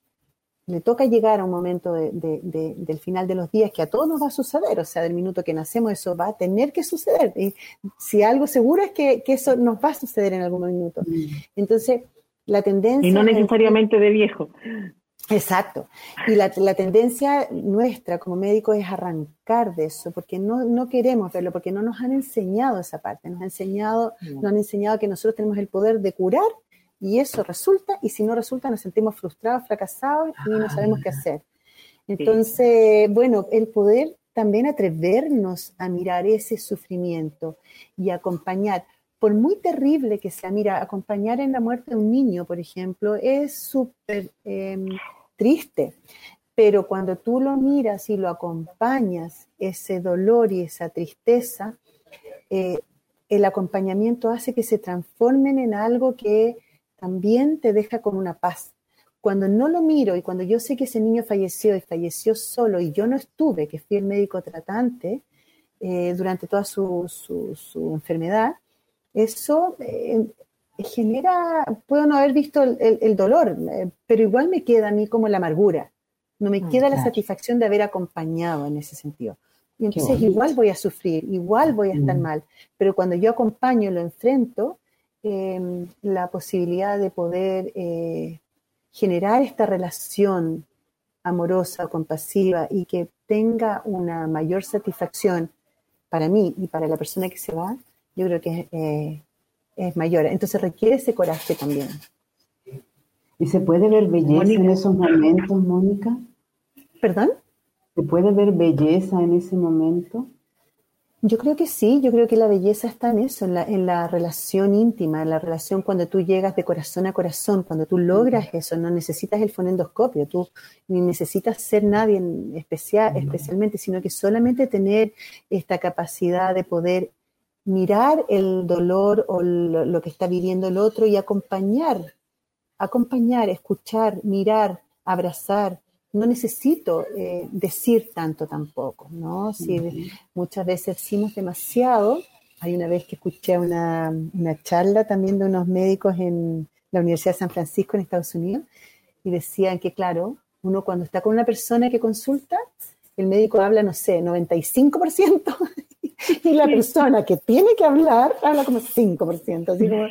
le toca llegar a un momento del final de los días que a todos nos va a suceder, o sea, del minuto que nacemos eso va a tener que suceder. Y si algo seguro es que, que eso nos va a suceder en algún minuto. Mm. Entonces, la tendencia... Y no necesariamente de viejo. Exacto. Y la, tendencia nuestra como médicos es arrancar de eso, porque no, no, queremos verlo, porque no nos han enseñado esa parte, nos han enseñado, nos han enseñado que nosotros tenemos el poder de curar y eso resulta, y si no resulta nos sentimos frustrados, fracasados y no sabemos qué hacer. Entonces, bueno, el poder también atrevernos a mirar ese sufrimiento y acompañar por muy terrible que sea, mira, acompañar en la muerte de un niño, por ejemplo, es súper em, triste, pero cuando tú lo miras y lo acompañas, ese dolor y esa tristeza, eh, el acompañamiento hace que se transformen en algo que también te deja con una paz. Cuando no lo miro y cuando yo sé que ese niño falleció y falleció solo y yo no estuve, que fui el médico tratante eh, durante toda su, su enfermedad, eso eh, genera, puedo no haber visto el, dolor, eh, pero igual me queda a mí como la amargura, no me mm, queda la satisfacción de haber acompañado en ese sentido. Y entonces igual voy a sufrir, igual voy a estar mm. mal, pero cuando yo acompaño lo enfrento, em, la posibilidad de poder eh, generar esta relación amorosa, compasiva y que tenga una mayor satisfacción para mí y para la persona que se va, yo creo que eh, es mayor. Entonces requiere ese coraje también. ¿Y se puede ver belleza en esos momentos, Mónica? ¿Perdón? ¿Se puede ver belleza en ese momento? Yo creo que sí, yo creo que la belleza está en eso, en la, en la relación íntima, en la relación cuando tú llegas de corazón a corazón, cuando tú logras eso, no necesitas el fonendoscopio, tú ni necesitas ser nadie especial, especialmente, sino que solamente tener esta capacidad de poder mirar el dolor o lo, que está viviendo el otro y acompañar, acompañar, escuchar, mirar, abrazar. No necesito eh, decir tanto tampoco, ¿no? Si muchas veces decimos demasiado. Hay una vez que escuché una, una charla también de unos médicos en la Universidad de San Francisco en Estados Unidos y decían que, claro, uno cuando está con una persona que consulta, el médico habla, no sé, 95% y la persona que tiene que hablar habla como 5%. Así como,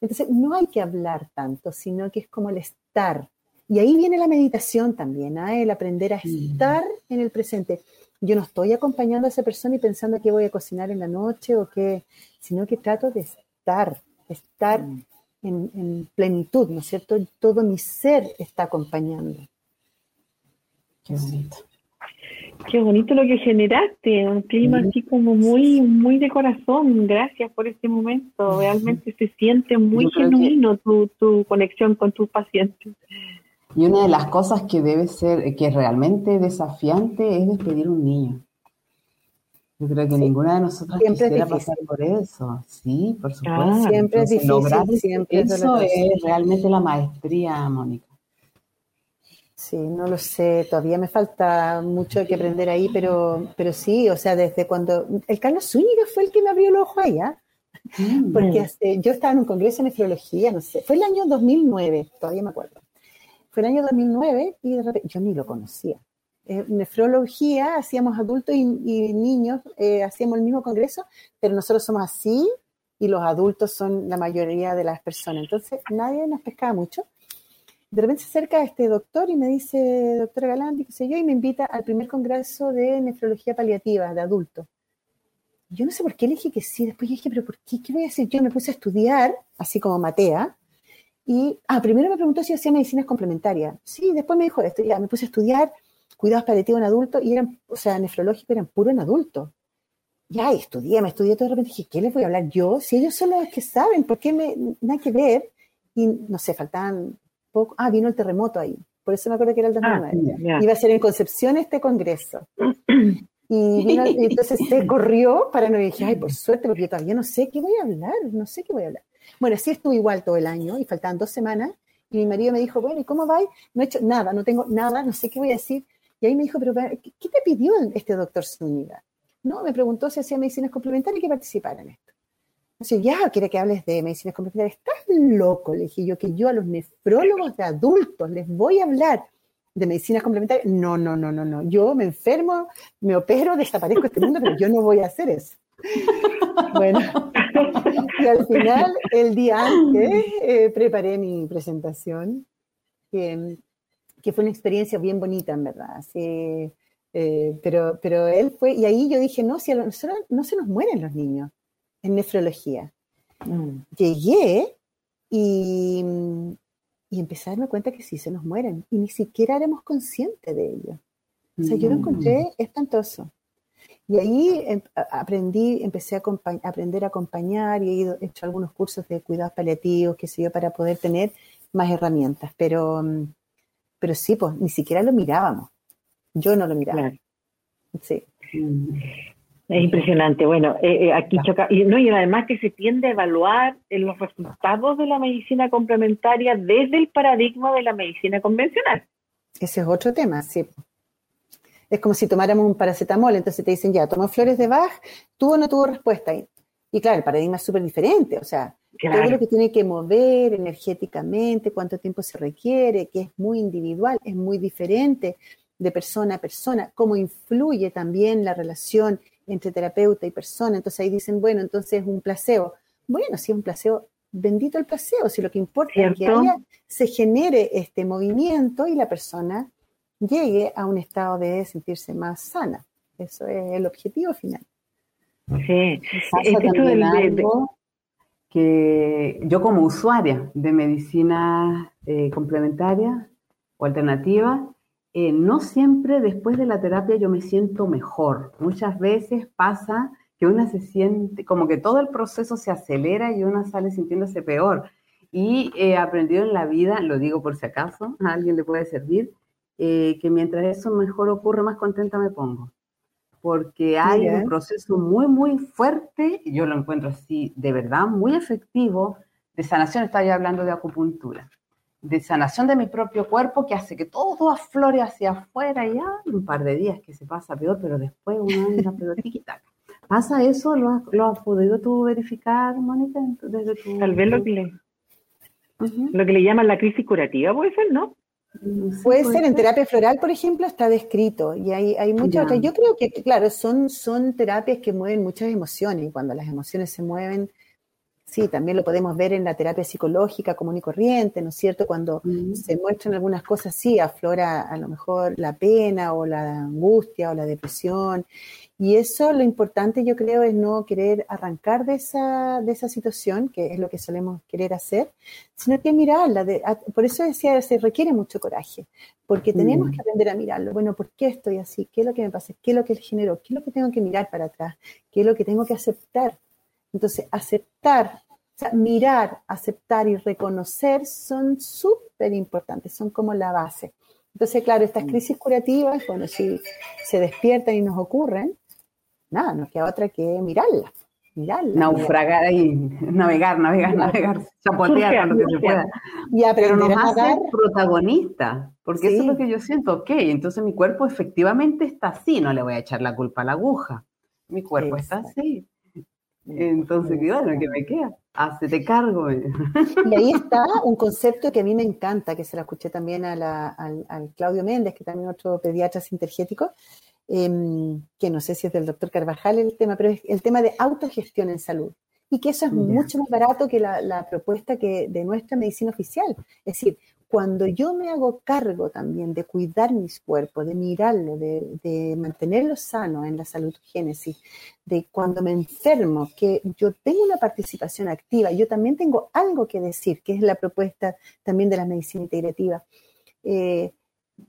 entonces, no hay que hablar tanto, sino que es como el estar. Y ahí viene la meditación también, ¿ah? el aprender a estar en el presente. Yo no estoy acompañando a esa persona y pensando que voy a cocinar en la noche o qué, sino que trato de estar, estar mm. en, plenitud, ¿no es cierto? Todo mi ser está acompañando. Qué bonito. Qué bonito lo que generaste, un clima así como muy, muy de corazón. Gracias por este momento. Realmente se siente muy genuino tu, tu conexión con tus pacientes. Y una de las cosas que debe ser, que es realmente desafiante, es despedir un niño. Yo creo que ninguna de nosotras quisiera pasar por eso. Sí, por supuesto. siempre es difícil. Lograr siempre eso es realmente la maestría, Mónica. Sí, no lo sé, todavía me falta mucho que aprender ahí, pero, pero sí, o sea, desde cuando... El Carlos Zúñiga fue el que me abrió el ojo allá, mm. porque yo estaba en un congreso de nefrología, no sé, fue el año 2009, todavía me acuerdo. Fue el año 2009 y de repente, yo ni lo conocía. Eh, nefrología, hacíamos adultos y, niños, eh, hacíamos el mismo congreso, pero nosotros somos así y los adultos son la mayoría de las personas. Entonces, nadie nos pescaba mucho. De repente se acerca este doctor y me dice, doctora Galán, qué sé yo, y me invita al primer congreso de nefrología paliativa de adultos. Yo no sé por qué le dije que sí, después dije, pero ¿por qué? ¿Qué voy a hacer? Yo me puse a estudiar, así como Matea, y, ah, primero me preguntó si hacía medicinas complementarias. Sí, después me dijo esto, ya me puse a estudiar, cuidados paliativos en adultos y eran, o sea, nefrológicos eran puro en adultos. Ya, estudié, me estudié todo de repente dije, ¿qué les voy a hablar yo? Si ellos son los que saben, ¿por qué me, nada que ver? Y no sé, faltaban poco. Ah, vino el terremoto ahí. Por eso me acuerdo que era el 2009. Ah, Iba a ser en Concepción este congreso. Y, vino, y entonces se corrió para no dije, ay, por suerte, porque yo todavía no sé qué voy a hablar, no sé qué voy a hablar. Bueno, sí estuve igual todo el año y faltaban dos semanas. Y mi marido me dijo, bueno, ¿y cómo va? No he hecho nada, no tengo nada, no sé qué voy a decir. Y ahí me dijo, pero ¿qué te pidió este doctor Zúñiga? No, me preguntó si hacía medicinas complementarias y que participara en esto. Entonces, ya, quiere que hables de medicinas complementarias. Estás loco, le dije yo, que yo a los nefrólogos de adultos les voy a hablar de medicinas complementarias. No, no, no, no, no. Yo me enfermo, me opero, desaparezco de este mundo, pero yo no voy a hacer eso. Bueno, y al final, el día antes, eh, preparé mi presentación que fue una experiencia bien bonita, en verdad. Eh, pero, pero él fue, y ahí yo dije, no, si a nosotros no se nos mueren los niños en nefrología. Mm. Llegué y, y empecé a darme cuenta que sí se nos mueren, y ni siquiera éramos conscientes de ello. O sea, yo lo encontré mm. espantoso. Y ahí em, aprendí, empecé a aprender a acompañar y he ido, hecho algunos cursos de cuidados paliativos, qué sé yo, para poder tener más herramientas. Pero, mm, pero sí, pues ni siquiera lo mirábamos. Yo no lo miraba. Sí. Es impresionante. Bueno, eh, eh, aquí choca. Y, no, y además que se tiende a evaluar los resultados de la medicina complementaria desde el paradigma de la medicina convencional. Ese es otro tema, sí. Es como si tomáramos un paracetamol, entonces te dicen, ya, toma flores de Bach, tuvo o no tuvo respuesta. Y, y claro, el paradigma es súper diferente. O sea, todo lo que tiene que mover energéticamente, cuánto tiempo se requiere, que es muy individual, es muy diferente de persona a persona, cómo influye también la relación entre terapeuta y persona. Entonces ahí dicen, bueno, entonces es un placebo. Bueno, si es un placebo, bendito el placebo, si lo que importa es que se genere este movimiento y la persona llegue a un estado de sentirse más sana. Eso es el objetivo final. Sí, que yo como usuaria de medicina eh, complementaria o alternativa, eh, no siempre después de la terapia yo me siento mejor. Muchas veces pasa que una se siente, como que todo el proceso se acelera y una sale sintiéndose peor. Y he aprendido en la vida, lo digo por si acaso, a alguien le puede servir, eh, que mientras eso mejor ocurre, más contenta me pongo porque hay un proceso muy, muy fuerte, yo lo encuentro así, de verdad, muy efectivo, de sanación, estaba ya hablando de acupuntura, de sanación de mi propio cuerpo que hace que todo aflore hacia afuera y ya un par de días que se pasa peor, pero después uno anda pero ¿Pasa eso? ¿Lo has, ¿Lo podido tú verificar, Mónica? Desde Tal vez lo que, le, lo que le llaman la crisis curativa, puede ser, ¿no? Puede ser, en terapia floral, por ejemplo, está descrito y hay, hay muchas otras. Yo creo que, claro, son, son terapias que mueven muchas emociones y cuando las emociones se mueven, Sí, también lo podemos ver en la terapia psicológica común y corriente, ¿no es cierto? Cuando se muestran algunas cosas, sí, aflora a lo mejor la pena o la angustia o la depresión. Y eso lo importante yo creo es no querer arrancar de esa, de esa situación, que es lo que solemos querer hacer, sino que mirarla. por eso decía, se requiere mucho coraje, porque tenemos que aprender a mirarlo. Bueno, ¿por qué estoy así? ¿Qué es lo que me pasa? ¿Qué es lo que generó? ¿Qué es lo que tengo que mirar para atrás? ¿Qué es lo que tengo que aceptar? Entonces, aceptar, o sea, mirar, aceptar y reconocer son súper importantes, son como la base. Entonces, claro, estas mm. crisis curativas, bueno, si se despiertan y nos ocurren, nada, nos queda otra que mirarlas. Mirarla, Naufragar y navegar, navegar, navegar, chapotear lo que se pueda. Y Pero nos hace protagonista, porque eso es lo que yo siento, ok, entonces mi cuerpo efectivamente está así, no le voy a echar la culpa a la aguja, mi cuerpo está así. Entonces, bueno, que me queda? Hacete cargo. Y ahí está un concepto que a mí me encanta, que se lo escuché también a al, Claudio Méndez, que también otro pediatra sintergético, em, que no sé si es del doctor Carvajal el tema, pero es el tema de autogestión en salud. Y que eso es mucho más barato que la, la propuesta que de nuestra medicina oficial. Es decir, cuando yo me hago cargo también de cuidar mis cuerpos, de mirarlo, de, de mantenerlo sano en la saludogénesis, de cuando me enfermo, que yo tengo una participación activa, yo también tengo algo que decir, que es la propuesta también de la medicina integrativa. Eh,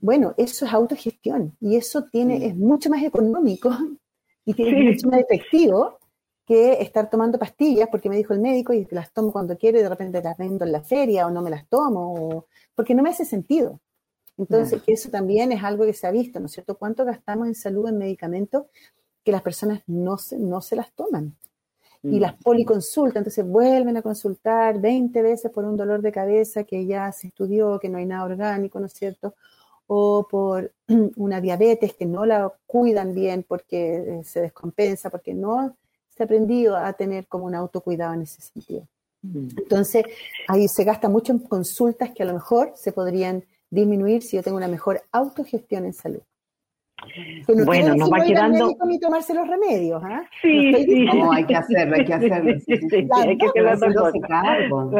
bueno, eso es autogestión y eso tiene, es mucho más económico y tiene mucho más efectivo que estar tomando pastillas porque me dijo el médico y las tomo cuando quiero y de repente las vendo en la feria o no me las tomo, porque no me hace sentido. Entonces, que eso también es algo que se ha visto, ¿no es cierto? ¿Cuánto gastamos en salud en medicamentos que las personas no se, no se las toman? Y las mm. policonsultan, entonces vuelven a consultar 20 veces por un dolor de cabeza que ya se estudió, que no hay nada orgánico, ¿no es cierto? O por una diabetes que no la cuidan bien porque eh, se descompensa, porque no aprendido a tener como un autocuidado en ese sentido. Mm. Entonces, ahí se gasta mucho en consultas que a lo mejor se podrían disminuir si yo tengo una mejor autogestión en salud. bueno, nos va quedando. Ni tomarse los remedios, ¿ah? Sí, sí. No, hay que hacerlo, hay que hacerlo. Sí, sí, hay que haciéndose cargo.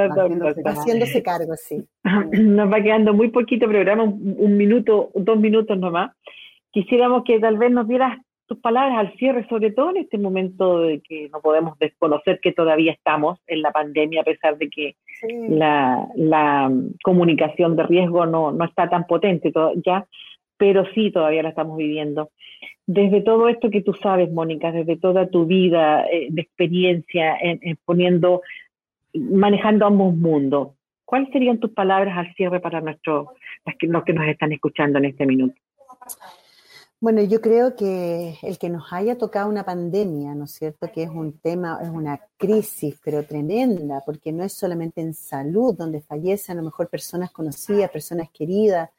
Haciéndose cargo, sí. Nos va quedando muy poquito programa, un, un minuto, dos minutos nomás. Quisiéramos que tal vez nos dieras tus palabras al cierre, sobre todo en este momento de que no podemos desconocer que todavía estamos en la pandemia, a pesar de que la, comunicación de riesgo no, está tan potente ya, pero sí todavía la estamos viviendo. Desde todo esto que tú sabes, Mónica, desde toda tu vida eh, de experiencia en, poniendo, manejando ambos mundos, ¿cuáles serían tus palabras al cierre para nuestros, los que nos están escuchando en este minuto? Bueno, yo creo que el que nos haya tocado una pandemia, ¿no es cierto? Que es un tema, es una crisis, pero tremenda, porque no es solamente en salud donde fallecen a lo mejor personas conocidas, personas queridas,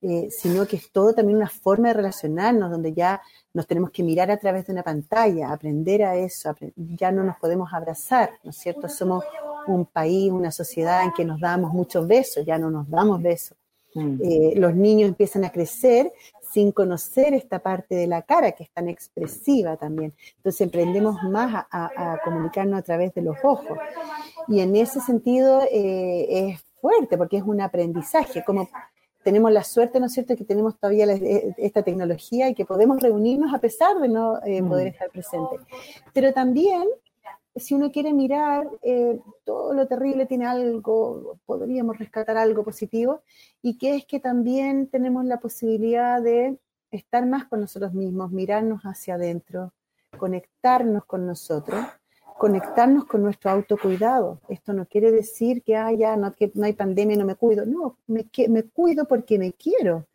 eh, sino que es todo también una forma de relacionarnos, donde ya nos tenemos que mirar a través de una pantalla, aprender a eso, ya no nos podemos abrazar, ¿no es cierto? Somos un país, una sociedad en que nos damos muchos besos, ya no nos damos besos. Mm. Eh, los niños empiezan a crecer sin conocer esta parte de la cara que es tan expresiva también. Entonces emprendemos más a, comunicarnos a través de los ojos. Y en ese sentido eh, es fuerte porque es un aprendizaje, como tenemos la suerte, ¿no es cierto?, que tenemos todavía eh, esta tecnología y que podemos reunirnos a pesar de no eh, poder mm. estar presentes. Pero también si uno quiere mirar, eh, todo lo terrible tiene algo, podríamos rescatar algo positivo, y que es que también tenemos la posibilidad de estar más con nosotros mismos, mirarnos hacia adentro, conectarnos con nosotros, conectarnos con nuestro autocuidado. Esto no quiere decir que, haya no, que no hay pandemia, no me cuido. No, me, me cuido porque me quiero.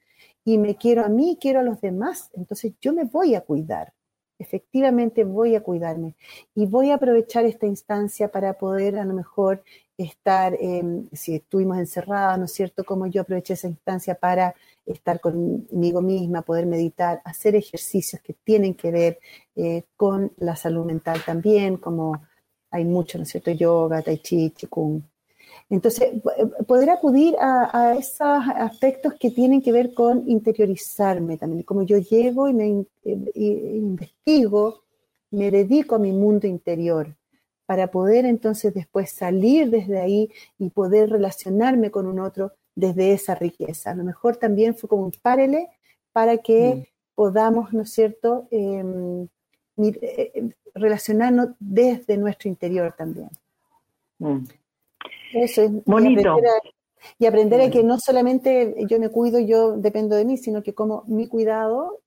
Y me quiero a mí, quiero a los demás. Entonces yo me voy a cuidar efectivamente voy a cuidarme y voy a aprovechar esta instancia para poder a lo mejor estar, si estuvimos encerrados, ¿no es cierto? Como yo aproveché esa instancia para estar conmigo misma, poder meditar, hacer ejercicios que tienen que ver eh, con la salud mental también, como hay mucho, ¿no es cierto? Yoga, tai chi, chikung, entonces, poder acudir a, esos aspectos que tienen que ver con interiorizarme también, como yo llego y me investigo, me dedico a mi mundo interior, para poder entonces después salir desde ahí y poder relacionarme con un otro desde esa riqueza. A lo mejor también fue como un párele para que mm. podamos, ¿no es cierto?, em, eh, relacionarnos desde nuestro interior también. Mm. Eso es bonito. Y aprender, a, que no solamente yo me cuido, yo dependo de mí, sino que como mi cuidado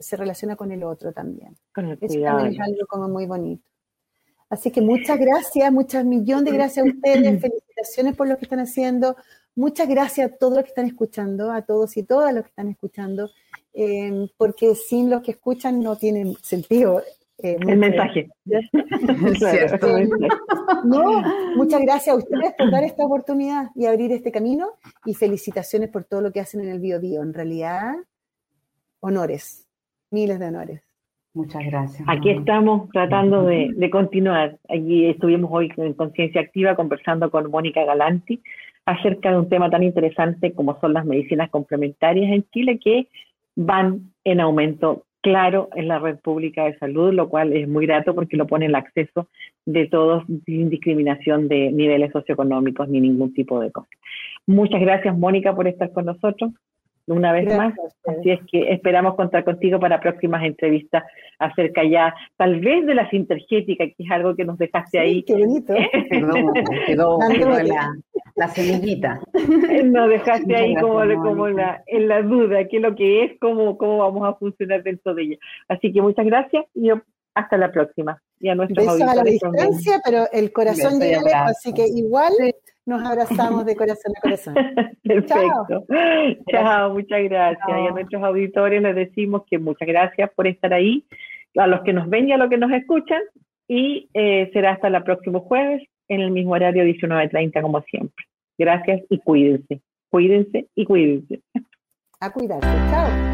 se relaciona con el otro también. Eso también es algo como muy bonito. Así que muchas gracias, muchas millones de gracias a ustedes, felicitaciones por lo que están haciendo, muchas gracias a todos los que están escuchando, a todos y todas los que están escuchando, eh, porque sin los que escuchan no tiene sentido. Eh, el mensaje. no, muchas gracias a ustedes por dar esta oportunidad y abrir este camino y felicitaciones por todo lo que hacen en el Bio Bio. En realidad, honores, miles de honores. Muchas gracias. Aquí estamos tratando de, continuar. Allí estuvimos hoy en Conciencia Activa conversando con Mónica Galanti acerca de un tema tan interesante como son las medicinas complementarias en Chile que van en aumento claro en la red pública de salud, lo cual es muy grato porque lo pone el acceso de todos sin discriminación de niveles socioeconómicos ni ningún tipo de cosa. Muchas gracias, Mónica, por estar con nosotros una vez más. Así es que esperamos contar contigo para próximas entrevistas acerca ya, tal vez de la sintergética, que es algo que nos dejaste ahí. Qué bonito. quedó, la, semillita. Nos dejaste ahí como, como la, en la duda, qué es lo que es, cómo, cómo vamos a funcionar dentro de ella. Así que muchas gracias y hasta la próxima. Y a nuestros a la distancia, pero el corazón de así que igual nos abrazamos de corazón a corazón. Perfecto. Chao, muchas gracias. Y a nuestros auditores les decimos que muchas gracias por estar ahí, a los que nos ven y a los que nos escuchan, y eh, será hasta el próximo jueves en el mismo horario 19.30 como siempre. Gracias y cuídense, cuídense y cuídense. A cuidarse. Chao.